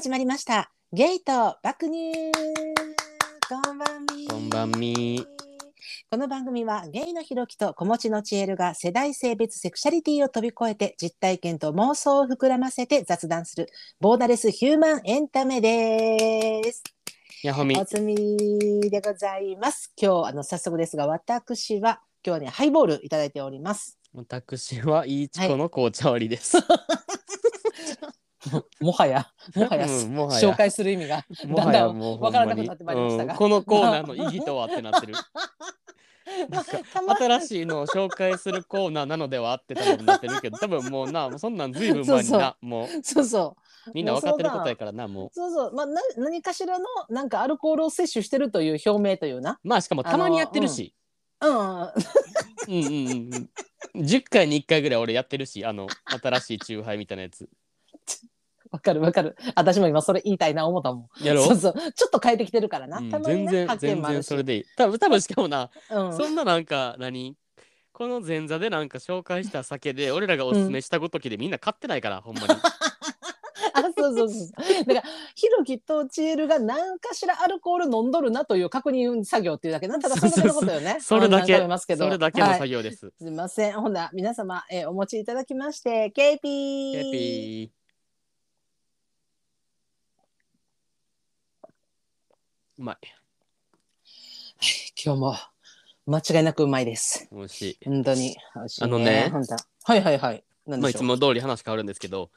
始まりました。ゲイと爆乳。こんばんみ。こんばんみ。この番組はゲイのひろきと子持ちのちえるが世代性別セクシャリティを飛び越えて実体験と妄想を膨らませて雑談するボーダレスヒューマンエンタメです。やほみお。つみでございます。今日あの早速ですが私は今日はねハイボールいただいております。私はいいちこの紅茶割りです。もはやもはや、うんもはや。紹介する意味がだんだんもうほんまに。わからなくなってまいりましたが。うんこのコーナーの意義とはってなってる。なんか新しいのを紹介するコーナーなのではって多分なってるけど多分もうなもうそんなんずいぶん前になもう。そうそう。みんな分かってることやからなもそうそう、まあ、な何かしらのなんかアルコールを摂取してるという表明というな。うまあしかもたまにやってるし、うん、うん、うんうんうん。10回に1回ぐらい俺やってるしあの新しいチューハイみたいなやつ わかるわかる。私も今それ言いたいな思ったもん。やろそうそう、ちょっと変えてきてるからな。うんたまにな全然全発見もあるし。然それでいい多分多分しかもなうん、そんななんか何？この前座でなんか紹介した酒で俺らがおすすめしたごときでみんな買ってないから、ほんまに。あ、そうそうそう。だから、ひろきとちえるが何かしらアルコール飲んどるなという確認作業っていうだけなんだかそれだけのことよね。それだけうん何回も言いますけどそれだけのはい作業です。すみません。ほんなら皆様、えーお持ちいただきまして、ケーピー。ヘピー。うまい。今日も間違いなくうまいです。美味しい。本当に美味しい、あのね本当はいはいはい。何まあいつ。も通り話変わるんですけど、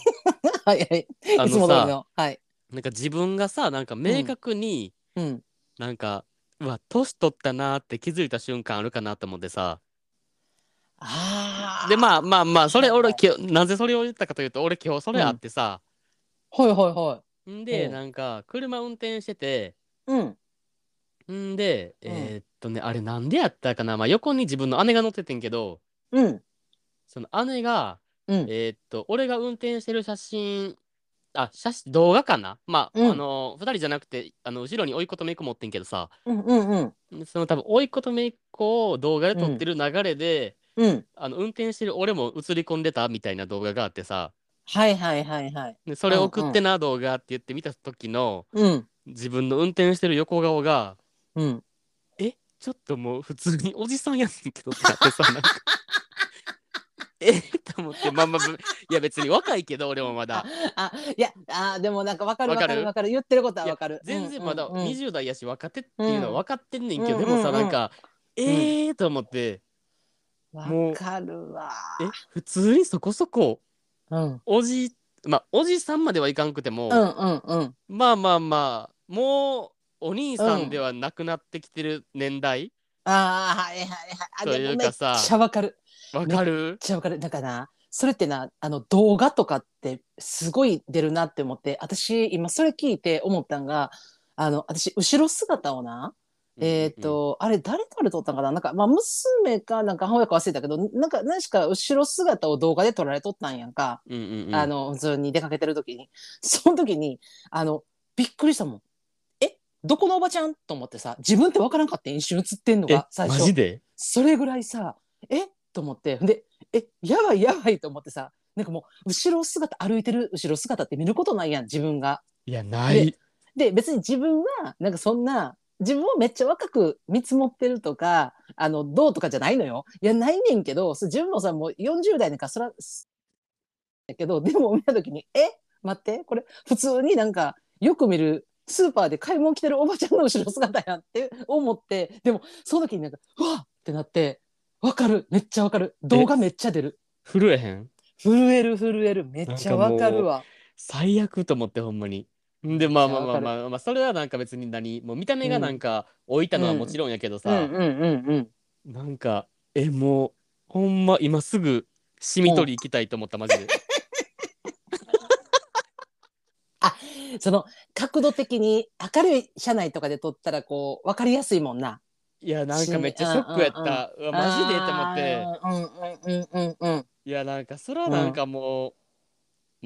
はいはい。あいつも通りのさ、の。はい。なんか自分がさ、なんか明確にうん。なんか、うわ、年取ったなーって気づいた瞬間あるかなと思ってさ。ああ。で、まあまあまあ、それ俺今日、なぜそれを言ったかというと、俺今日それあってさ、はいはいはい。んで、うんなんか車運転してて、うん。んで、うんえーっとね、あれなんでやったかな、まあ、横に自分の姉が乗っててんけど、うん。その姉が、うん。えーっと、俺が運転してる写真、あ、写真、動画かな？まあ、うんあの、二人じゃなくて、あの、後ろに甥いっ子と姪っ子持ってんけどさ、うんうんうん。その多分、甥いっ子と姪っ子を動画で撮ってる流れで、うん。あの、運転してる俺も映り込んでたみたいな動画があってさ、はいはいはいはい。でそれ送ってな、動画って言って見た時の、うん。自分の運転してる横顔が、うん。えちょっともう普通におじさんやねんけどってなってさなんか えと思ってまあまあぶいや別に若いけど俺もまだあ、いや、あ、でもなんかわかるわわかるかる？わかる。言ってることはわかる。全然まだうんうんうん20代やし若手っていうのは分かってんねんけど、うんでもさうんうんなんか、えーと思ってわもうかるわ。え普通にそこそこうん。おじまあおじさんまではいかんくても、うんうんうん。まあまあまあもうお兄さんではなくなってきてる年代？ああ、はいはいはい。あというかでもめっさちゃわかる。わかる？めっちゃわかる。だからな、それってな、あの動画とかってすごい出るなって思って、私今それ聞いて思ったんが、あの、私後ろ姿をな、えっ、と、あれ誰から撮ったんかな？なんか、まあ娘かなんか母親か忘れたけど、なんか何しか後ろ姿を動画で撮られとったんやんか。うんうんうんあの、普通に出かけてる時に。その時に、あの、びっくりしたもん。えどこのおばちゃん？と思ってさ、自分ってわからんかって一瞬映ってんのえが最初。マジで？それぐらいさ、え？と思って、で、え、やばいやばいと思ってさ、なんかもう、後ろ姿、歩いてる後ろ姿って見ることないやん、自分が。いやない。で、別に自分は、なんかそんな、自分をめっちゃ若く見積もってるとか、あの、どうとかじゃないのよ。いや、ないねんけど、そ自分もさ、もう40代なんか、そら、やけど、でも見たときに、え？待って、これ、普通になんか、よく見る、スーパーで買い物来てるおばちゃんの後ろ姿やんって思って、でも、その時になんか、うわっってなって、わかる、めっちゃわかる。動画めっちゃ出る。震えへん？震える震える、めっちゃわかるわ。最悪と思ってほんまに。んでまあまあまあまあまあそれはなんか別に何もう見た目がなんか置いたのはもちろんやけどうんさ。なんかえもうほんま今すぐしみ取り行きたいと思ったマジで。その角度的に明るい車内とかで撮ったらこう分かりやすいもんな。いやなんかめっちゃショックやった。うわマジでって思って。あー。うんうんうんうんいやなんかそれはなんかもう、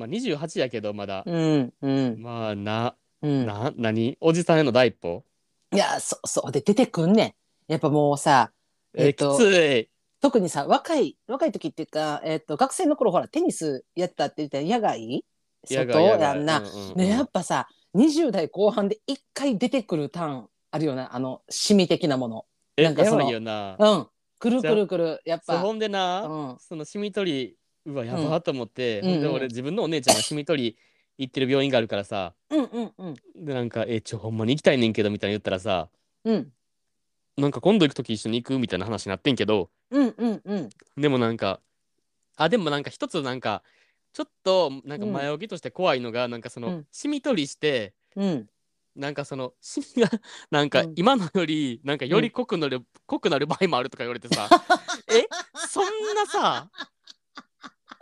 まあ28やけどまだ。うんうんまあな、うん。な何？おじさんへの第一歩？いやそうそうで出てくんねん。やっぱもうさええっときつい。特にさ若い若い時っていうか、えっと学生の頃ほらテニスやってたって言ったら野外外やんな。ねやっぱさ20代後半で一回出てくるターンあるよなあのシミ的なもの。えなんかそのやばいよな。うんくるくるくるやっぱ。ほんでな、うんそのシミ取りうわやばーと思って、うんで俺自分のお姉ちゃんがシミ取り行ってる病院があるからさうんうんうんでなんか「えちょほんまに行きたいねんけど」みたいな言ったらさうんなんか今度行く時一緒に行くみたいな話になってんけどうんうんうんでもなんかあでもなんか一つなんかちょっとなんか前置きとして怖いのが、なんかその、うん。シミ取りしてうん。なんかそのシミが なんかうん。今のよりなんかより濃くなる、濃くなる場合もあるとか言われてさ え？そんなさ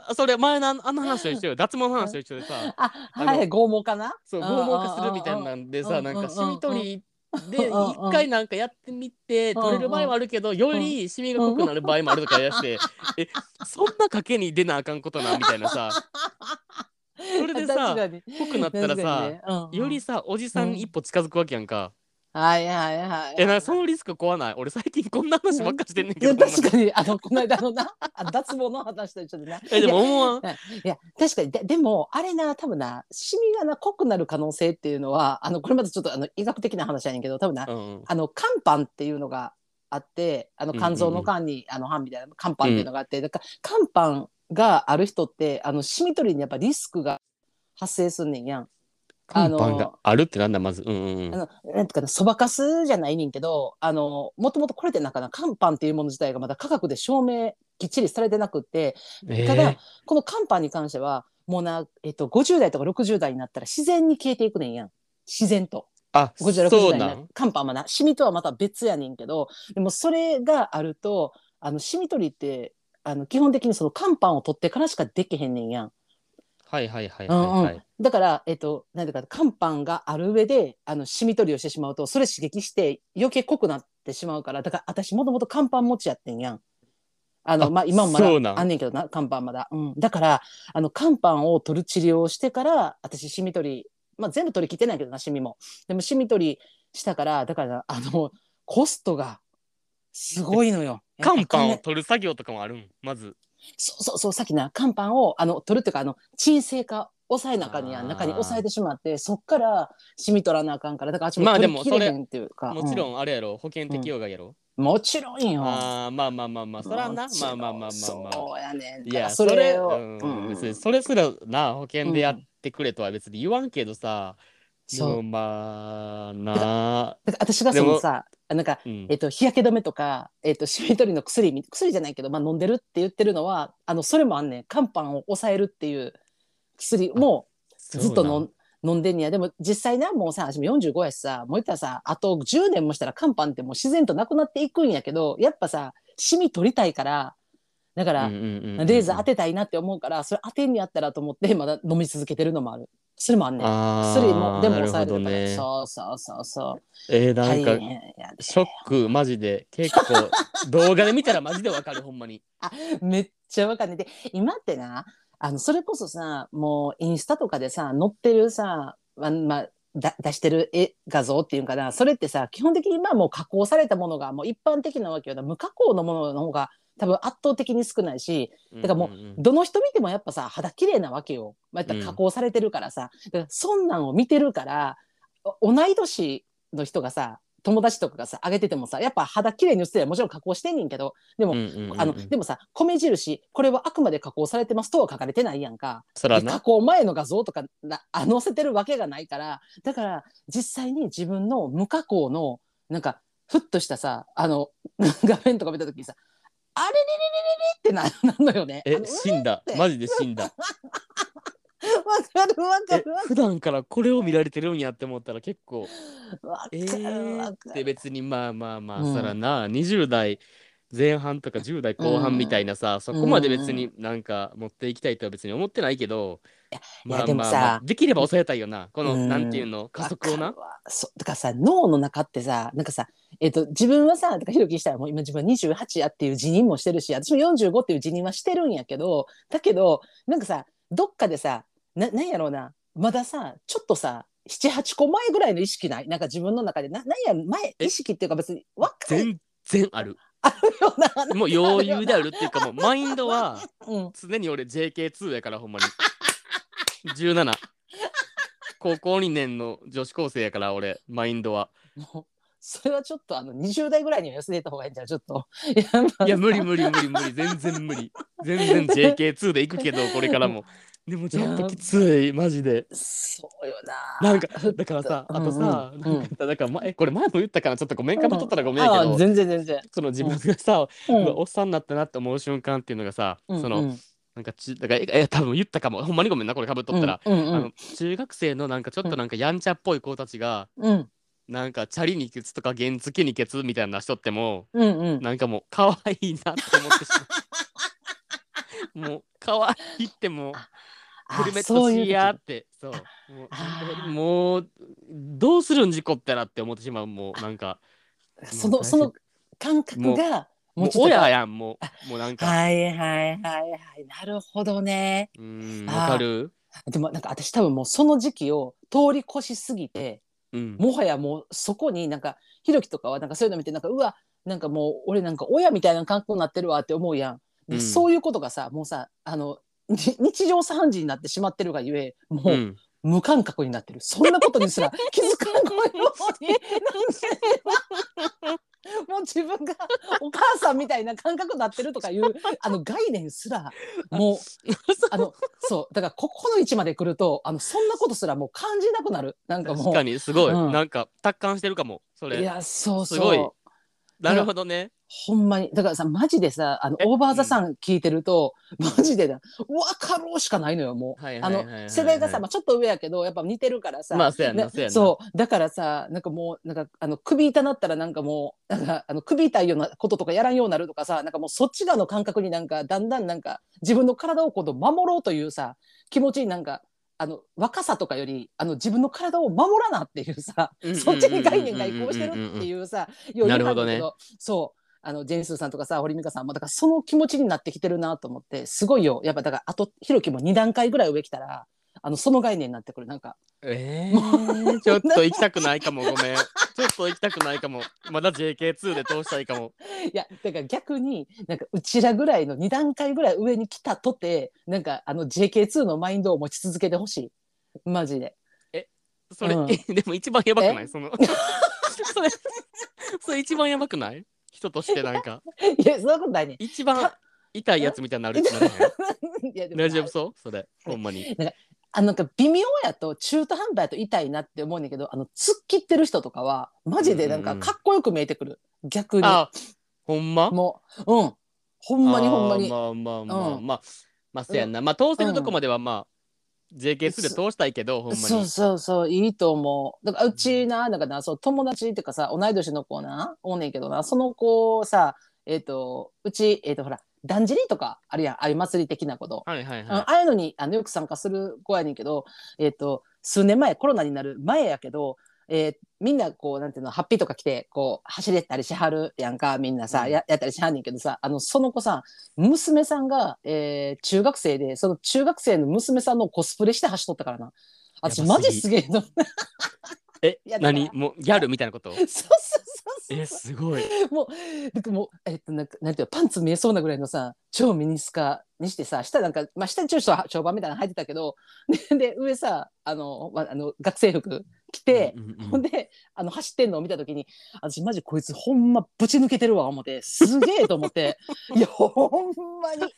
あそれ前のあの話と一緒よ。脱毛の話と一緒でさああのはい剛毛かな？そう剛毛化するみたいなんでさうんなんかシミ取りでうんうん一回なんかやってみて取れる場合もあるけどよりシミが濃くなる場合もあるとか言い出してえそんな賭けに出なあかんことなみたいなさ。それでさ 濃くなったらさにね。うんうん。よりさおじさんに一歩近づくわけやんか。はいはいはい。えなそのリスク怖ない？俺最近こんな話ばっかしてんねんいやけど。ほんま確かに。あのこの間のな あ脱毛の話と一緒でな。えでも思わん？いや確かに。ででもあれな多分なシミがな濃くなる可能性っていうのはあのこれまたちょっとあの医学的な話やねんけど多分な、うんうん。あの肝斑っていうのがあってあの肝臓の肝に、あの斑みたいな肝斑っていうのがあって、だから肝斑がある人ってあのシミ取りにやっぱリスクが発生すんねんやん。あのがあるってなんだまず。うんうんうん。あのなんていうかなそばかすじゃないねんけどあのもともとこれってなんかな肝斑っていうもの自体がまだ科学で証明きっちりされてなくって。えー。ただこの肝斑に関してはもうな、えっと、50代とか60代になったら自然に消えていくねんやん。自然と。あ50、60そう代にななん肝斑はなシミとはまた別やねんけど。でもそれがあるとあのシミ取りってあの基本的にその肝斑を取ってからしかできへんねんやん。はいはいはいうんうん。はいはいだから、えっと、なんていうか肝斑がある上であのシミ取りをしてしまうとそれ刺激して余計濃くなってしまうからだから私もともと肝斑持ちやってんやん。あのあまあ、今もまだあんねんけどな肝斑まだ、うん、だからあの肝斑を取る治療をしてから私シミ取り、まあ、全部取り切ってないけどなシミも。でもシミ取りしたからだからあのコストがすごいのよ。肝斑を取る作業とかもあるん？まず。そうそうそうさっきな肝斑をあの取るっていうかあの鎮静化抑えなあかんにやあー中に抑えてしまってそっからシミ取らなあかんからだからあっちもまあ取でもそれっていうか、もちろんん。あれやろ。保険適用外やろ。もちろんよ。あーまあまあまあまあそらな。もちろんまあまあまあまあまあ。そうやねんいやそそれれをうんうん。別にそれすらな保険でやってくれとは別に言わんけどさでそう。もまあなあ。だから私がそのさなんかうん。えっと、日焼け止めとか、えっと、シミ取りの薬み薬じゃないけど、まあ、飲んでるって言ってるのはあのそれもあんねん。肝斑を抑えるっていう薬もずっと飲ん。飲んでんねや。でも実際なもうさ私も45やしさもう言ったらさあと10年もしたら肝斑ってもう自然となくなっていくんやけどやっぱさシミ取りたいからだから、レーザー当てたいなって思うからそれ当てんにやったらと思ってまだ飲み続けてるのもある。それもあんねん。薬もでも抑えなるから、ね。そうそうそうそうえー、なん大かショックマジで。結構 動画で見たらマジでわかるほんまに。めっちゃわかんないで今ってなあのそれこそさもうインスタとかでさ載ってるさままあだ出してる絵画像っていうんかな。それってさ基本的に今もう加工されたものがもう一般的なわけよ。な無加工のものの方が多分圧倒的に少ないしだからもううんうんどの人見てもやっぱさ肌綺麗なわけよ、またら加工されてるからさ、だからそんなんを見てるからお同い年の人がさ友達とかがさ上げててもさやっぱ肌綺麗に映ってりゃもちろん加工してんねんけどでも、あのでもさ米印これはあくまで加工されてますとは書かれてないやんか。加工前の画像とかなあ載せてるわけがないからだから実際に自分の無加工のなんかふっとしたさあの 画面とか見た時にさあれれれれれれってな なんのよね。あえの死んだ。マジで死んだ。わ かるわかえる。普段からこれを見られてるんやって思ったら結構かえる。ーってる。別にまあまあまあ、うん。そらな20代前半とか10代後半みたいなさ、そこまで別になんか持っていきたいとは別に思ってないけど、いやまあでもさまあまあできれば抑えたいよな。この、うん。なんていうの？加速をな。わかるわ。そうだからさ脳の中ってさなんかさえっ、と自分はさだからひろきしたらもう今自分は28やっていう辞任もしてるし私も45っていう辞任はしてるんやけどだけどなんかさどっかでさななんやろうな。まださちょっとさ78個前ぐらいの意識ない？なんか自分の中でななんや前え意識っていうか別に若い全然ある。あるよなもう余裕であるっていうかもうマインドはうん。常に俺 JK2 やからほんまに。17高校2年の女子高生やから俺マインドは。もうそれはちょっとあの20代ぐらいには寄せた方がいいんじゃんちょっと。いや,、無理無理無理無理。全然無理。全然 JK2 で行くけどこれからもでもちょっときついマジで。そうよな。なんかだからさあとさ、うんうん。なんかだから前これ前も言ったからちょっとごめんかぶっとったらごめんやけど、あ全然全然、その自分がさ、うん。おっさんになったなって思う瞬間っていうのがさ、うんその、うん。なんかちだからええ多分言ったかも。ほんまにごめんなこれかぶっとったら、うんうんあの中学生のなんかちょっとなんかやんちゃっぽい子たちが、うん。なんかチャリにケツとか原付にケツみたいな人ってもうんうん。なんかもう可愛いなって思ってしまう。もう可愛いってもヘルメットしやってそう。もうどうするん事故ったらって思ってしまうもうなんか。そのその感覚がもう親やんもうもうなんか、はいはいはいはい。なるほどね。わかる？でもなんか私多分もうその時期を通り越しすぎてうん。もはやもうそこになんかひろきとかはなんかそういうの見てなんかうわなんかもう俺なんか親みたいな感覚になってるわって思うやん。でうん。そういうことがさもうさあのに日常茶飯事になってしまってるがゆえもう、うん。無感覚になってる。そんなことにすら気づかなんで？もう自分がお母さんみたいな感覚になってるとかいうあの概念すらもうあのそう。だからここの位置まで来るとあのそんなことすらもう感じなくなる。なんかもう。確かにすごい、うん。なんか達観してるかもそいれやそうそう。すごいなるほどね。ほんまに。だからさマジでさあのえ？オーバーザさん聞いてると、マジでだ分かろうしかないのよもう、はいあの世代がさ、まあ、ちょっと上やけどやっぱ似てるからさ、まあそうやねそう。だからさなんかもうなんかあの首痛なったらなんかもうなんかあの首痛いようなこととかやらんようになるとかさなんかもうそっち側の感覚になんかだんだんなんか自分の体を今度守ろうというさ気持ちになんかあの若さとかよりあの自分の体を守らなっていうさそっちに概念が移行してるっていうさようなるほどね。そう。あのジェンスーさんとかさ堀美香さんもだからその気持ちになってきてるなと思ってすごいよ。やっぱだからあとひろきも2段階ぐらい上来たらあのその概念になってくる。なんかえー、ちょっと行きたくないかも。ごめん。ちょっと行きたくないかも。まだ JK2 で通したいかも。いやだから逆になんかうちらぐらいの2段階ぐらい上に来たとてなんかあの JK2 のマインドを持ち続けてほしい。マジで。それ、うん。えでも一番やばくない？え？その それそれ一番やばくない？人としてなんか。いやそんなことないね。一番痛いやつみたいになる いや大丈夫そう？それほんまにあのなんか微妙やと中途半端やと痛いなって思うんだけどあの突っ切ってる人とかはマジでなんかかっこよく見えてくる。逆に。あほんま？もううん。ほんまにほんまに。まあまあまあ、うん。まあまあそうやんな、まあ通せるとこまではまあ、JK2 で通したいけどほんまに。そうそうそういいと思う。だからうちななんかなそう友達っていうかさ同い年の子なおんねんけどなその子さえっ、とうちえっ、とほらだんじりとかあるやんああいう祭り的なこと、はいはいはい。あああいうのにあのよく参加する子やねんけど、えっと数年前コロナになる前やけど、えーみんなこうなんていうのハッピーとか来てこう走れたりしはるやんかみんなさ、うん。ややったりしはんねんけどさあのその子さ娘さんが、えー中学生でその中学生の娘さんのコスプレして走っとったからな。私マジすげえのえいやだから何？もうギャルみたいなこと？そうそうそうえすごい。もうなんかもうえっとなんかなんていうのパンツ見えそうなぐらいのさ超ミニスカにしてさ下なんかまあ下に中小長版みたいなの履いてたけどでで上さあの,、まあ、あの学生服着て、うんうんうんほんであの走ってんのを見た時に私マジこいつほんまぶち抜けてるわ思ってすげえと思って。いやほんまに。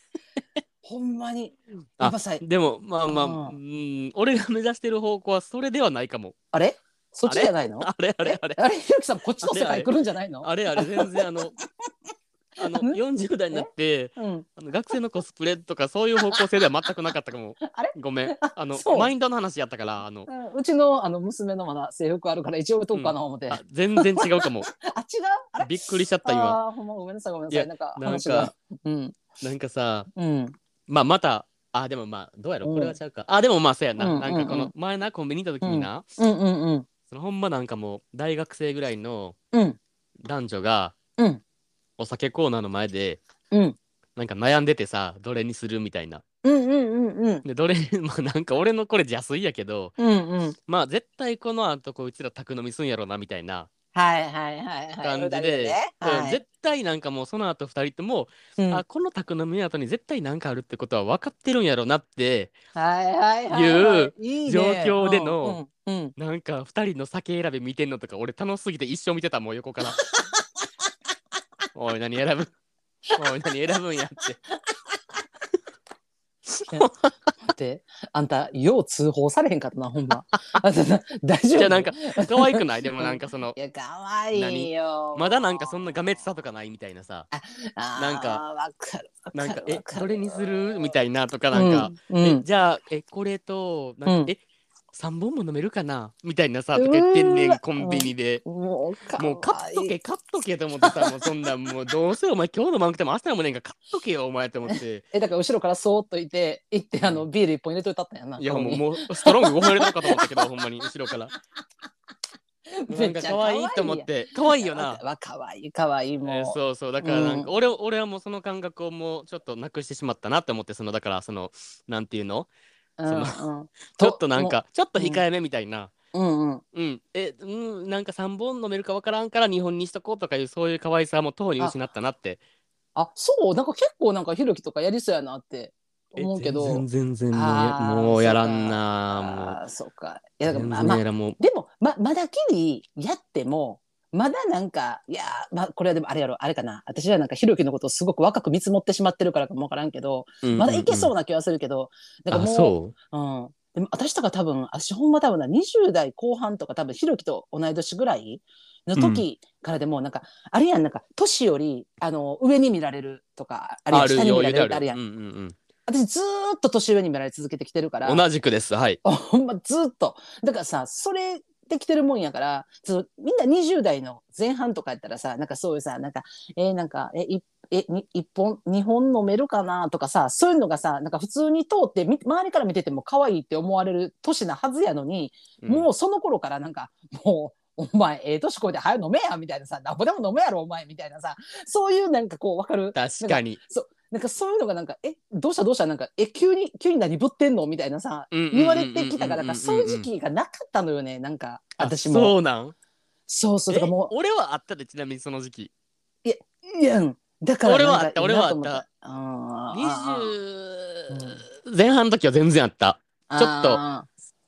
ほんまに。やっぱさでもまあまあ、ううん、俺が目指してる方向はそれではないかも。あれ？そっちじゃないの？あれあれあれ。あれひろ きさんこっちの世界来るんじゃないの？あれあれ全然あの あのあの40代になってうん。あの学生のコスプレとかそういう方向性では全くなかったかもあれ？ごめん。あのマインドの話やったからあの。うん。うちのあの娘のまだ制服あるから一応とこうかな思って、あ全然違うかも。あ、違う？あれ？びっくりしちゃった今。あーほんまごめんなさいごめんなさい。なんかなんか。うん。なんかさうん。まあまたあでもまあどうやろ？うん。これはちゃうか、あでもまあそうやな、うんなんかこうんうん。の前なコンビニ行った時にな、うんうんうん。そのほんまなんかもう大学生ぐらいのうん。男女がうん。お酒コーナーの前でうん。なんか悩んでてさどれにするみたいなうんうんうんうん。でどれ まあなんか俺のこれ邪推やけどうんうん。まあ絶対この後こいつら宅飲みすんやろなみたいなはいはいはいはい。感じで、はい。絶対なんかもうその後二人とも、うん。あこの宅飲み後に絶対なんかあるってことは分かってるんやろなってはいはいはい。い。う状況での、なんか二人の酒選び見てんのとか俺楽しすぎて一生見てたもん横から。おい何選ぶ？おい何選ぶんやって て、あんた、よう通報されへんかったな、ほんま。あんたな大丈夫？じゃあなんか可愛くない？でもなんかそのいや、かわいいよ。まだなんかそんながめつさとかないみたいなさ。あーなんかわかる。わなんかえわる。どれにする？みたいなとかなんか、うん、うん。えじゃあえこれとなんか、うん。え3本も飲めるかな？みたいなさとか言ってんねんコンビニで。もうかもう買っとけ買っとけと思ってさもうそんなん。もうどうせお前今日のマンクても明日のもねんから買っとけよお前と思って。えだから後ろからそーっといて行ってあのビール一本入れといたったんやないやもううもうストロング5本入れたのかと思ったけどほんまに。後ろからなんか可愛いと思って。可愛いよな。わかわいいかわいいもう、えーそうそう。だからなんか、俺俺はもうその感覚をもうちょっとなくしてしまったなって思ってそのだからそのなんていうの？うんうん。ちょっとなんかちょっと控えめみたいな、うん。うんうん、え、うん、なんか3本飲めるかわからんから2本にしとこうとかいうそういう可愛さもとうに失ったなって。あそう？なんか結構なんかひろきとかやりそうやなってえ思うけど。全然全然もうやらんなあー。そうか。いやだもうからまあまあでもままだきりやってもまだなんかいやまあこれはでもあれやろ。あれかな。私はなんかひろきのことをすごく若く見積もってしまってるからかもわからんけど、まだいけそうなな気はするけど、なんかもうう？ん、でも私とか多分私ほんま多分な20代後半とか多分ひろきと同い年ぐらいの時からでもなんか、あれやんなんか年よりあの上に見られるとかあ下に見られるってあるやん、うんうん私ずーっと年上に見られ続けてきてるから。うん、同じくです。はい。ほんまずーっと。だからさそれできてるもんやからそのみんな20代の前半とかやったらさなんかそういうさなんかえーなんかえいえに一本二本飲めるかなとかさそういうのがさなんか普通に通ってみ周りから見てても可愛いって思われる年なはずやのに、もうその頃からなんかもうお前ええ年こいて早く飲めやみたいなさなんぼでも飲めやろお前みたいなさそういうなんかこう分かる？確かになんかそういうのがなんかえどうしたどうした？なんかえ急に急に何ぶってんの？みたいなさ言われてきたからなんかそういう時期がなかったのよね。なんか私も。そうなん？そうそう。だからもえ俺はあったでちなみにその時。期ういやうん。だから俺はあった俺はあった。なと思あーあー20前半の時は全然あった。ちょっと。あ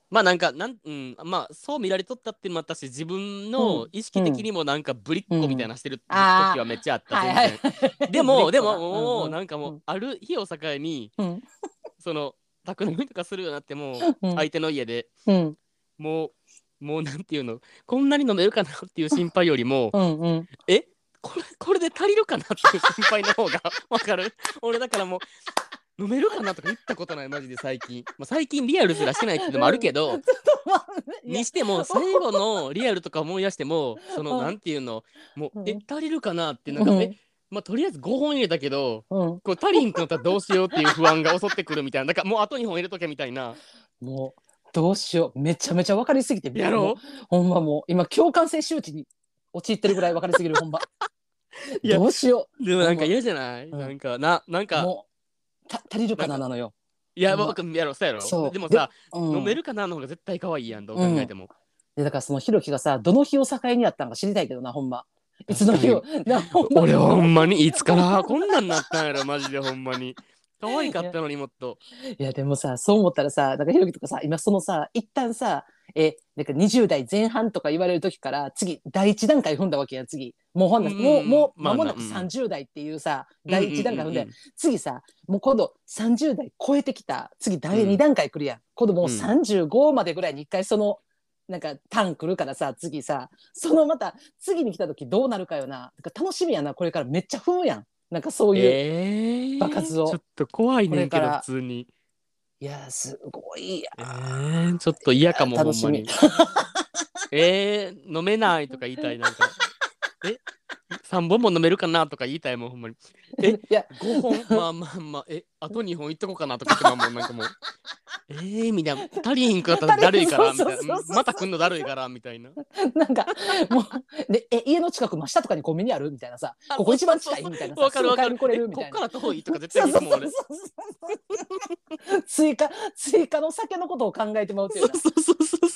まあなんかなん、うん、まあそう見られとったっていうのもあったし自分の意識的にもなんかぶりっ子みたいなしてる時はめっちゃあった、全然はい。でもでもうんもううんなん。かもうある日を境にうん。その宅飲みとかするようになってもうん。相手の家でうん。もうもうなんていうのこんなに飲めるかなっていう心配よりもうんうん。えこれこれで足りるかなっていう心配の方がわかる。俺だからもう飲めるかなとか言ったことないマジで最近、まあ、最近リアルすらしてないってのもあるけど にしても 最後のリアルとか思い出してもそのうんなんていうのもううん。え足りるかなってなんか、うん。えまあとりあえず5本入れたけどうん。こう足りんくなったらどうしようっていう不安が襲ってくるみたいなだからもうあと2本入れとけみたいな。もうどうしよう。めちゃめちゃ分かりすぎてやろもうほんまもう今共感性周知に陥ってるぐらい分かりすぎるほんま。どうしよでもなんか嫌じゃない、うん。なんかななんうかた足りるかななのよ、いや僕やろそうやろ。そう。でもさ、うん、飲めるかなの方が絶対可愛いやんどう考えても、でだからそのひろきがさどの日を境にやったんか知りたいけどなほんま。いつの日を なほんま俺ほんまにいつからこんなんなったんやろマジでほんまに。可愛かったのにもっと。いやでもさそう思ったらさなんかひろきとかさ今そのさ一旦さえなんか20代前半とか言われる時から次第一段階踏んだわけや次。もうほんなうん。もうもうまあ間もなくうん。30代っていうさ第一段階踏んで、ううう次さもう今度30代超えてきた。次第うん2段階来るやん、今度もううん35までぐらいに一回そのなんかターン来るからさ次さ。そのまた次に来た時どうなるかよな。な楽しみやな。これからめっちゃ踏むやん。なんかそういう、えー、場数を。ちょっと怖いねんけど普通にいやすごいや。えー、ちょっと嫌かもほんまに。えー、飲めないとか言いたいなんか。え？3本も飲めるかなとか言いたいもんほんまに。えいや。5本？まあまあまあ。えあと2本いっとこうかなとかってまあもうなんかもうえー、みたいな。足りひんかったらだるいからみたいな。また来んのだるいからみたいな。なんかもうでえ家の近く真下とかにコンビニあるみたいなさ。あここ一番近いみたいなさ。わかるわかる。すぐ帰り来れえるみたいな。こっから遠いとか絶対もうそうそうそう。追加追加の酒のことを考えてまうっていそうそうそうそう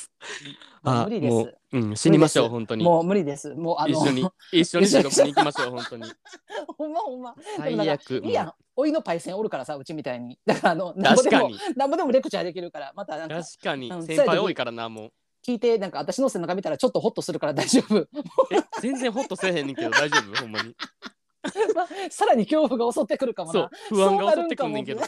あもう無理です。もう、うん、死にましょう本当に。もう無理です。もうあの一緒に一緒に収録に行きましょう本当にほんまほんま最悪いやおいのパイセンおるからさうちみたいにだからあのなんぼでも確かになんぼでもレクチャーできるからまたなんか確かに先輩多いからなもう聞いてなんか私の背中見たらちょっとホッとするから大丈夫全然ホッとせえへんねんけど大丈夫ほんまにさらに恐怖が襲ってくるかもそうな不安が襲ってくんねんけど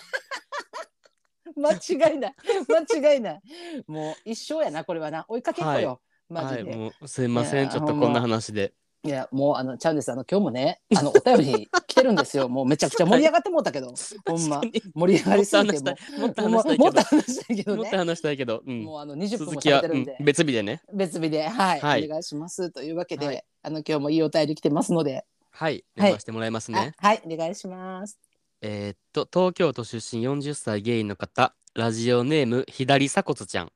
間違いない間違いないもう一生やなこれはな追いかけっこよ、はいジで、もうすいませんちょっとこんな話でいやもうあのちゃうんですあの今日もねあのお便り来てるんですよ。もうめちゃくちゃ盛り上がってもうたけど。ほんま。盛り上がりすぎてももっと話したいけど。もっと話したいけどね。もうあの20分も喋ってるんで、別日でね。別日で、はい、はい。お願いします。というわけで、はい。あの今日もいいお便り来てますので、はい。はい。読ませてもらいますね、あはい、お願いします。えーっと東京都出身40歳ゲイの方。ラジオネーム左鎖骨ちゃん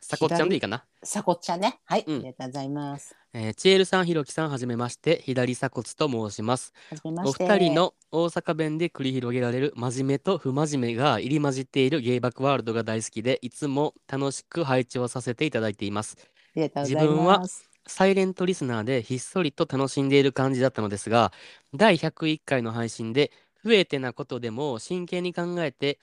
鎖骨ちゃんでいいかな？さこちゃんね、はい、うんありがとうございます。えー、チエルさん、ひろきさん、はじめまして、左鎖骨と申します。はじめまおして。二人の大阪弁で繰り広げられる真面目と不真面目が入り混じっているゲイバックワールドが大好きで、いつも楽しく拝聴させていただいています。ありがとうござい自分はます。サイレントリスナーでひっそりと楽しんでいる感じだったのですが、第101回の配信で、増えてなことでも真剣に考えて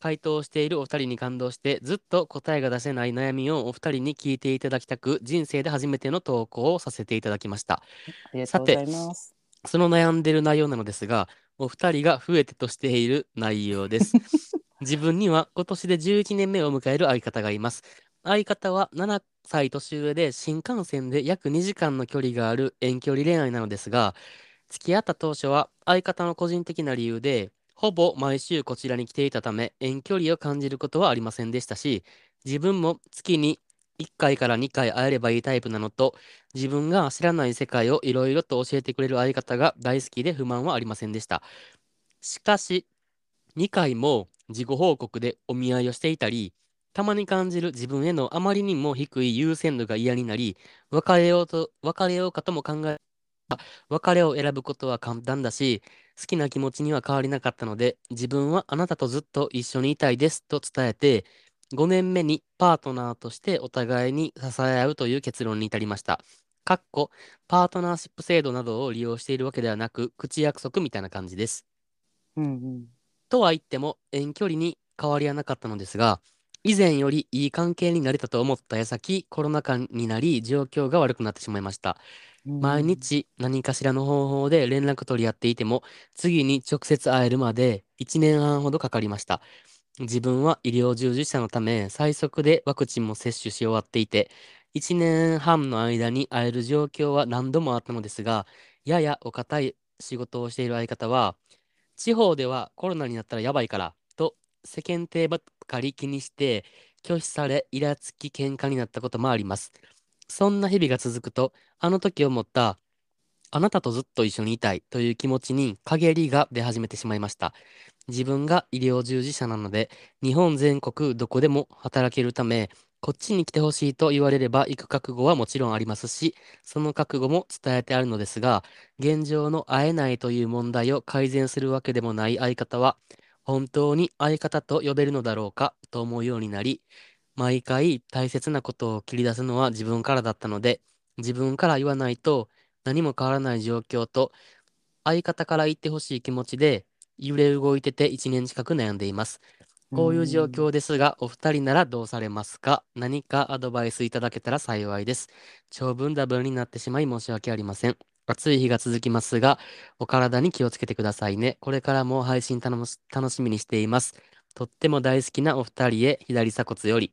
回答しているお二人に感動して、ずっと答えが出せない悩みをお二人に聞いていただきたく、人生で初めての投稿をさせていただきました。ありがとうございます。その悩んでる内容なのですが、お二人が増えてとしている内容です。自分には今年で11年目を迎える相方がいます。相方は7歳年上で新幹線で約2時間の距離がある遠距離恋愛なのですが、付き合った当初は相方の個人的な理由で、ほぼ毎週こちらに来ていたため、遠距離を感じることはありませんでしたし、自分も月に1回から2回会えればいいタイプなのと、自分が知らない世界をいろいろと教えてくれる相方が大好きで不満はありませんでした。しかし、2回も自己報告でお見合いをしていたり、たまに感じる自分へのあまりにも低い優先度が嫌になり、別れようと、別れようかとも考え、別れを選ぶことは簡単だし、好きな気持ちには変わりなかったので、自分はあなたとずっと一緒にいたいですと伝えて、5年目にパートナーとしてお互いに支え合うという結論に至りました。かっこ、パートナーシップ制度などを利用しているわけではなく、口約束みたいな感じです。うんうん。とは言っても遠距離に変わりはなかったのですが、以前よりいい関係になれたと思った矢先、コロナ禍になり状況が悪くなってしまいました。毎日何かしらの方法で連絡取り合っていても、次に直接会えるまで1年半ほどかかりました。自分は医療従事者のため、最速でワクチンも接種し終わっていて、1年半の間に会える状況は何度もあったのですが、ややお堅い仕事をしている相方は、地方ではコロナになったらやばいから、と世間体ばっかり気にして、拒否され、イラつき喧嘩になったこともあります。そんな日々が続くと、あの時思った、あなたとずっと一緒にいたいという気持ちに陰りが出始めてしまいました。自分が医療従事者なので、日本全国どこでも働けるため、こっちに来てほしいと言われれば行く覚悟はもちろんありますし、その覚悟も伝えてあるのですが、現状の会えないという問題を改善するわけでもない相方は、本当に相方と呼べるのだろうかと思うようになり、毎回大切なことを切り出すのは自分からだったので、自分から言わないと何も変わらない状況と、相方から言ってほしい気持ちで揺れ動いてて1年近く悩んでいます。こういう状況ですが、お二人ならどうされますか？何かアドバイスいただけたら幸いです。長文ダブルになってしまい申し訳ありません。暑い日が続きますが、お体に気をつけてくださいね。これからも配信楽しみにしています。とっても大好きなお二人へ、左鎖骨より。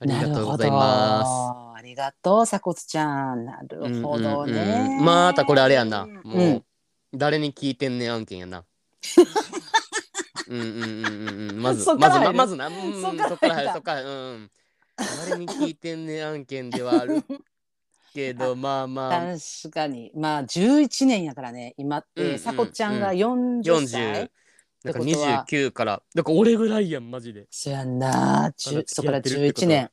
ありがとうございます。す。ありがとう、鎖骨ちゃん。なるほどうんうんね。うんまたこれあれやんな。もう、うん誰に聞いてんねん案件やな。うんうんうんうんうん。まず、まずまずな、うん、そっから入る、そっから、うん。誰に聞いてんねん案件ではある。けど まあまあ確かにまあ11年やからね今って、うんうんさこちゃんが40歳、40なんかってことは。29から。だから俺ぐらいやんマジで。そやんなまだ10そこから付き合ってるってこと11年。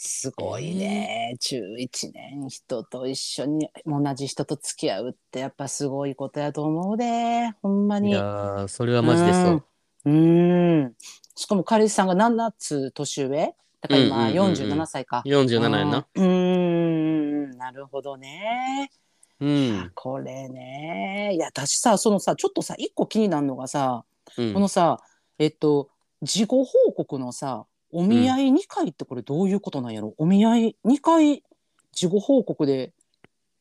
すごいね、11年。人と一緒に同じ人と付き合うってやっぱすごいことやと思うでほんまに。いやーそれはマジでそう。うん。うん。しかも彼氏さんが7つ年上。だから今うんうんうんうん47歳か、47やな。うん。うん。なるほどねうん。これね。いや私さそのさちょっとさ一個気になるのがさ、うん。このさえっと事後報告のさお見合い2回ってこれどういうことなんやろ、お見合い2回事後報告で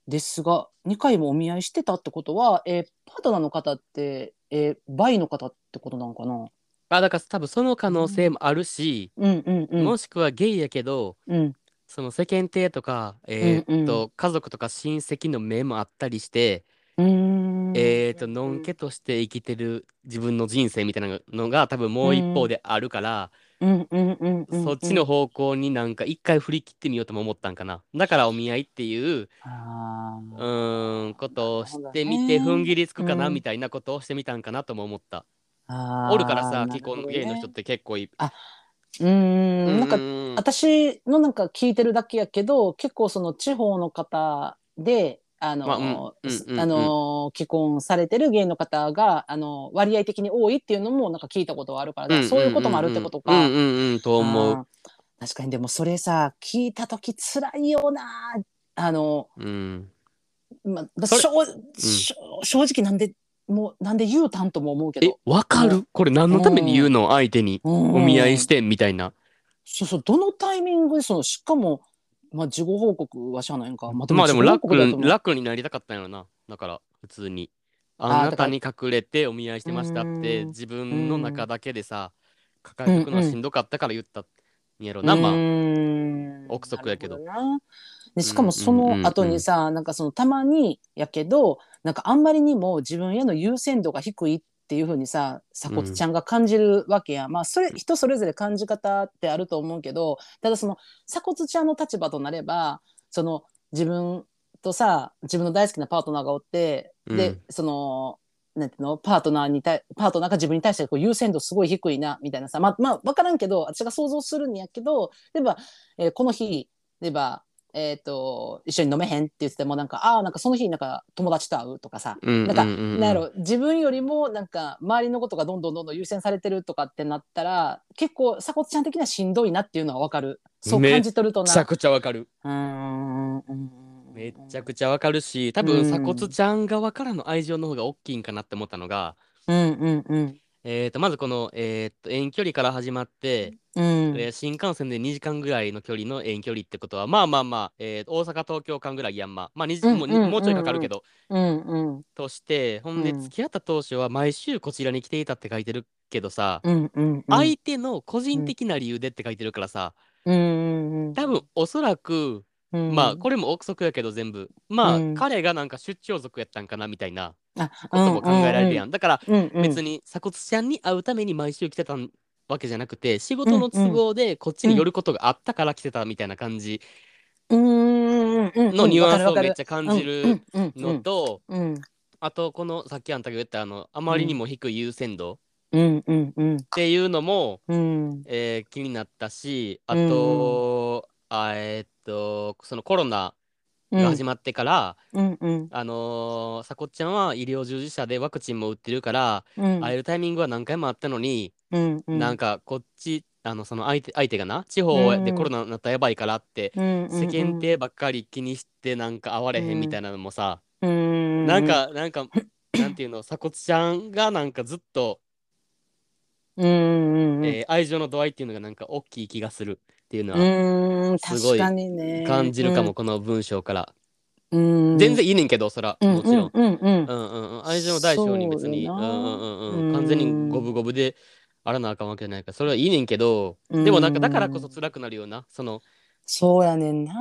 ですが2回もお見合いしてたってことは、えーパートナーの方って、えーバイの方ってことなのかな？あだから多分その可能性もあるし、うんうんうん。もしくはゲイやけどうんその世間体とか、えーっと、うん。家族とか親戚の目もあったりして、うーん。えーっとのんけとして生きてる自分の人生みたいなのが多分もう一方であるから、うんうんうんうんそっちの方向になんか一回振り切ってみようとも思ったんかな。だからお見合いっていうあうー。ーんことをしてなるほみどね。て踏ん切りつくかなうんみたいなことをしてみたんかなとも思った。あー。おるからさな既婚るほどね。ゲイの人って結構いうーんなんかうん私のなんか聞いてるだけやけど結構その地方の方であの、まあの既婚されてるゲイの方があの割合的に多いっていうのもなんか聞いたことはあるから、だからそういうこともあるってことか。と思う。確かにでもそれさ聞いた時辛いよな。あの、うん。まあ、正正直なんでもうなんで言うたんとも思うけえど、わかる？これ何のために言うの？相手におお見合いしてみたいな。そうそうどのタイミングでそのしかもまあ事後報告はしゃあないんか。ままあでも事後報楽告だと思う。楽になりたかったんやろな。だから普通に。あなたに隠れてお見合いしてましたってうん。自分の中だけでさ抱えておくのはしんどかったから言ったんやろな、うまあ。ーん。憶測やけど。なるほなでしかもその後にさ、なんかそのたまにやけどなんかあんまりにも自分への優先度が低いっていうふうにさ鎖骨ちゃんが感じるわけや、まあそれ人それぞれ感じ方ってあると思うけどただその鎖骨ちゃんの立場となればその自分とさ自分の大好きなパートナーがおって、でうん。そのなんていうの？パートナーに対パートナーが自分に対してこう優先度すごい低いなみたいなさ。まあまあ分からんけど私が想像するんやけど例えば、えーこの日例えば、えー、と一緒に飲めへんって言っててもなんかああなんかその日なんか友達と会うとかさ、うんなんかなんやろ自分よりもなんか周りのことがどんどんどんどん優先されてるとかってなったら結構鎖骨ちゃん的にはしんどいなっていうのは分かる。そう感じ取るとな。めちゃくちゃわかる。うーんうんめちゃくちゃわかるし多分鎖骨ちゃん側からの愛情の方が大きいんかなって思ったのが、うんうんうんえー、とまずこの、えー、と遠距離から始まって、うん。えー新幹線で2時間ぐらいの距離の遠距離ってことはまあまあまあ、えー大阪東京間ぐらいやんままあ2時うんもうにうんうん。もうちょいかかるけど、うんうん。としてほんでうん。付き合った当初は毎週こちらに来ていたって書いてるけどさ、うんうんうん。相手の個人的な理由でって書いてるからさ、うんうんうん。多分おそらく、うん。まあこれも憶測やけど全部。まあ、うん。彼がなんか出張族やったんかなみたいなあことも考えられるやん、だからうんうん。別に鎖骨ちゃんに会うために毎週来てたわけじゃなくて仕事の都合でこっちに寄ることがあったから来てたみたいな感じうんうんうんのニュアンスをめっちゃ感じるうんうんのと、うん。あとこのさっきあんたが言ったあのあまりにも低い優先度うん。うんうんっていうのも、うん。えー気になったしあと、あえーっとそのコロナが始まってから、うんうん。あのーさこっちゃんは医療従事者でワクチンも打ってるから、うん。会えるタイミングは何回もあったのに、うんうん。なんかこっちあのその相手相手がな地方でうんコロナになったらやばいからって、世世間体ばっかり気にしてなんか会われへんみたいなのもさ、うんなんかなんか なんていうの鎖骨ちゃんがなんかずっと、うんうんうん。えー愛情の度合いっていうのがなんか大きい気がするっていうのはうんすごい確かにね。感じるかも、この文章から、うん。全然いいねんけどそら、もちろん。愛情の大小に別に、完全に五分五分であらなあかんわけじゃないからそれはいいねんけど、うん。でもなんかだからこそ辛くなるような。そのそうやねんな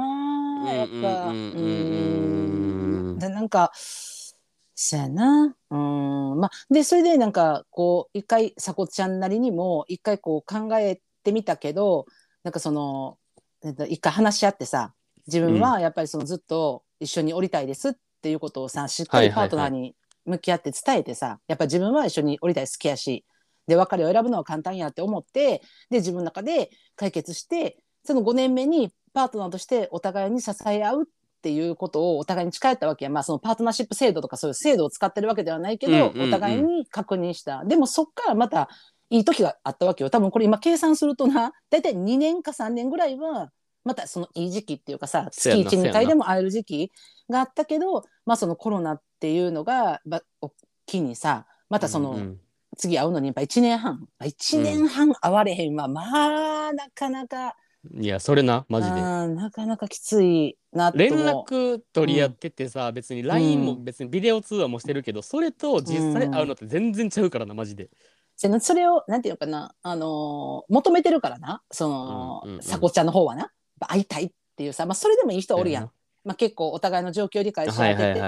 やっぱ。でなんかそうやな。うん。まあでそれでなんかこう一回さこちゃんなりにも一回こう考えてみたけどなんかそのえっと一回話し合ってさ自分はやっぱりそのずっと一緒におりたいですっていうことをさしっかりパートナーに向き合って伝えてさ、やっぱり自分は一緒におりたい好きやしで別れを選ぶのは簡単やって思ってで自分の中で解決してその5年目にパートナーとしてお互いに支え合うっていうことをお互いに誓ったわけや、まあ、そのパートナーシップ制度とかそういう制度を使ってるわけではないけど、お互いに確認した。でもそっからまたいい時があったわけよ。多分これ今計算するとな大体2年か3年ぐらいはまたそのいい時期っていうかさ月そうやな12回でも会える時期があったけど、まあ、そのコロナっていうのがばお機にさまたその、うんうん。次会うのにやっぱ1年半。1年半会われへんは、まあなかなか。いやそれなマジで。なかなかきついなと。連も絡取り合っててさ、別に LINE もうん別にビデオ通話もしてるけど、それと実際会うのって全然ちゃうからなマジで。それをなんていうのかな、あのー求めてるからな。その、うんうんうん。さこちゃんの方はな。会いたいっていうさ、まあ、それでもいい人おるやん、まあ、結構お互いの状況を理解し合はいってて。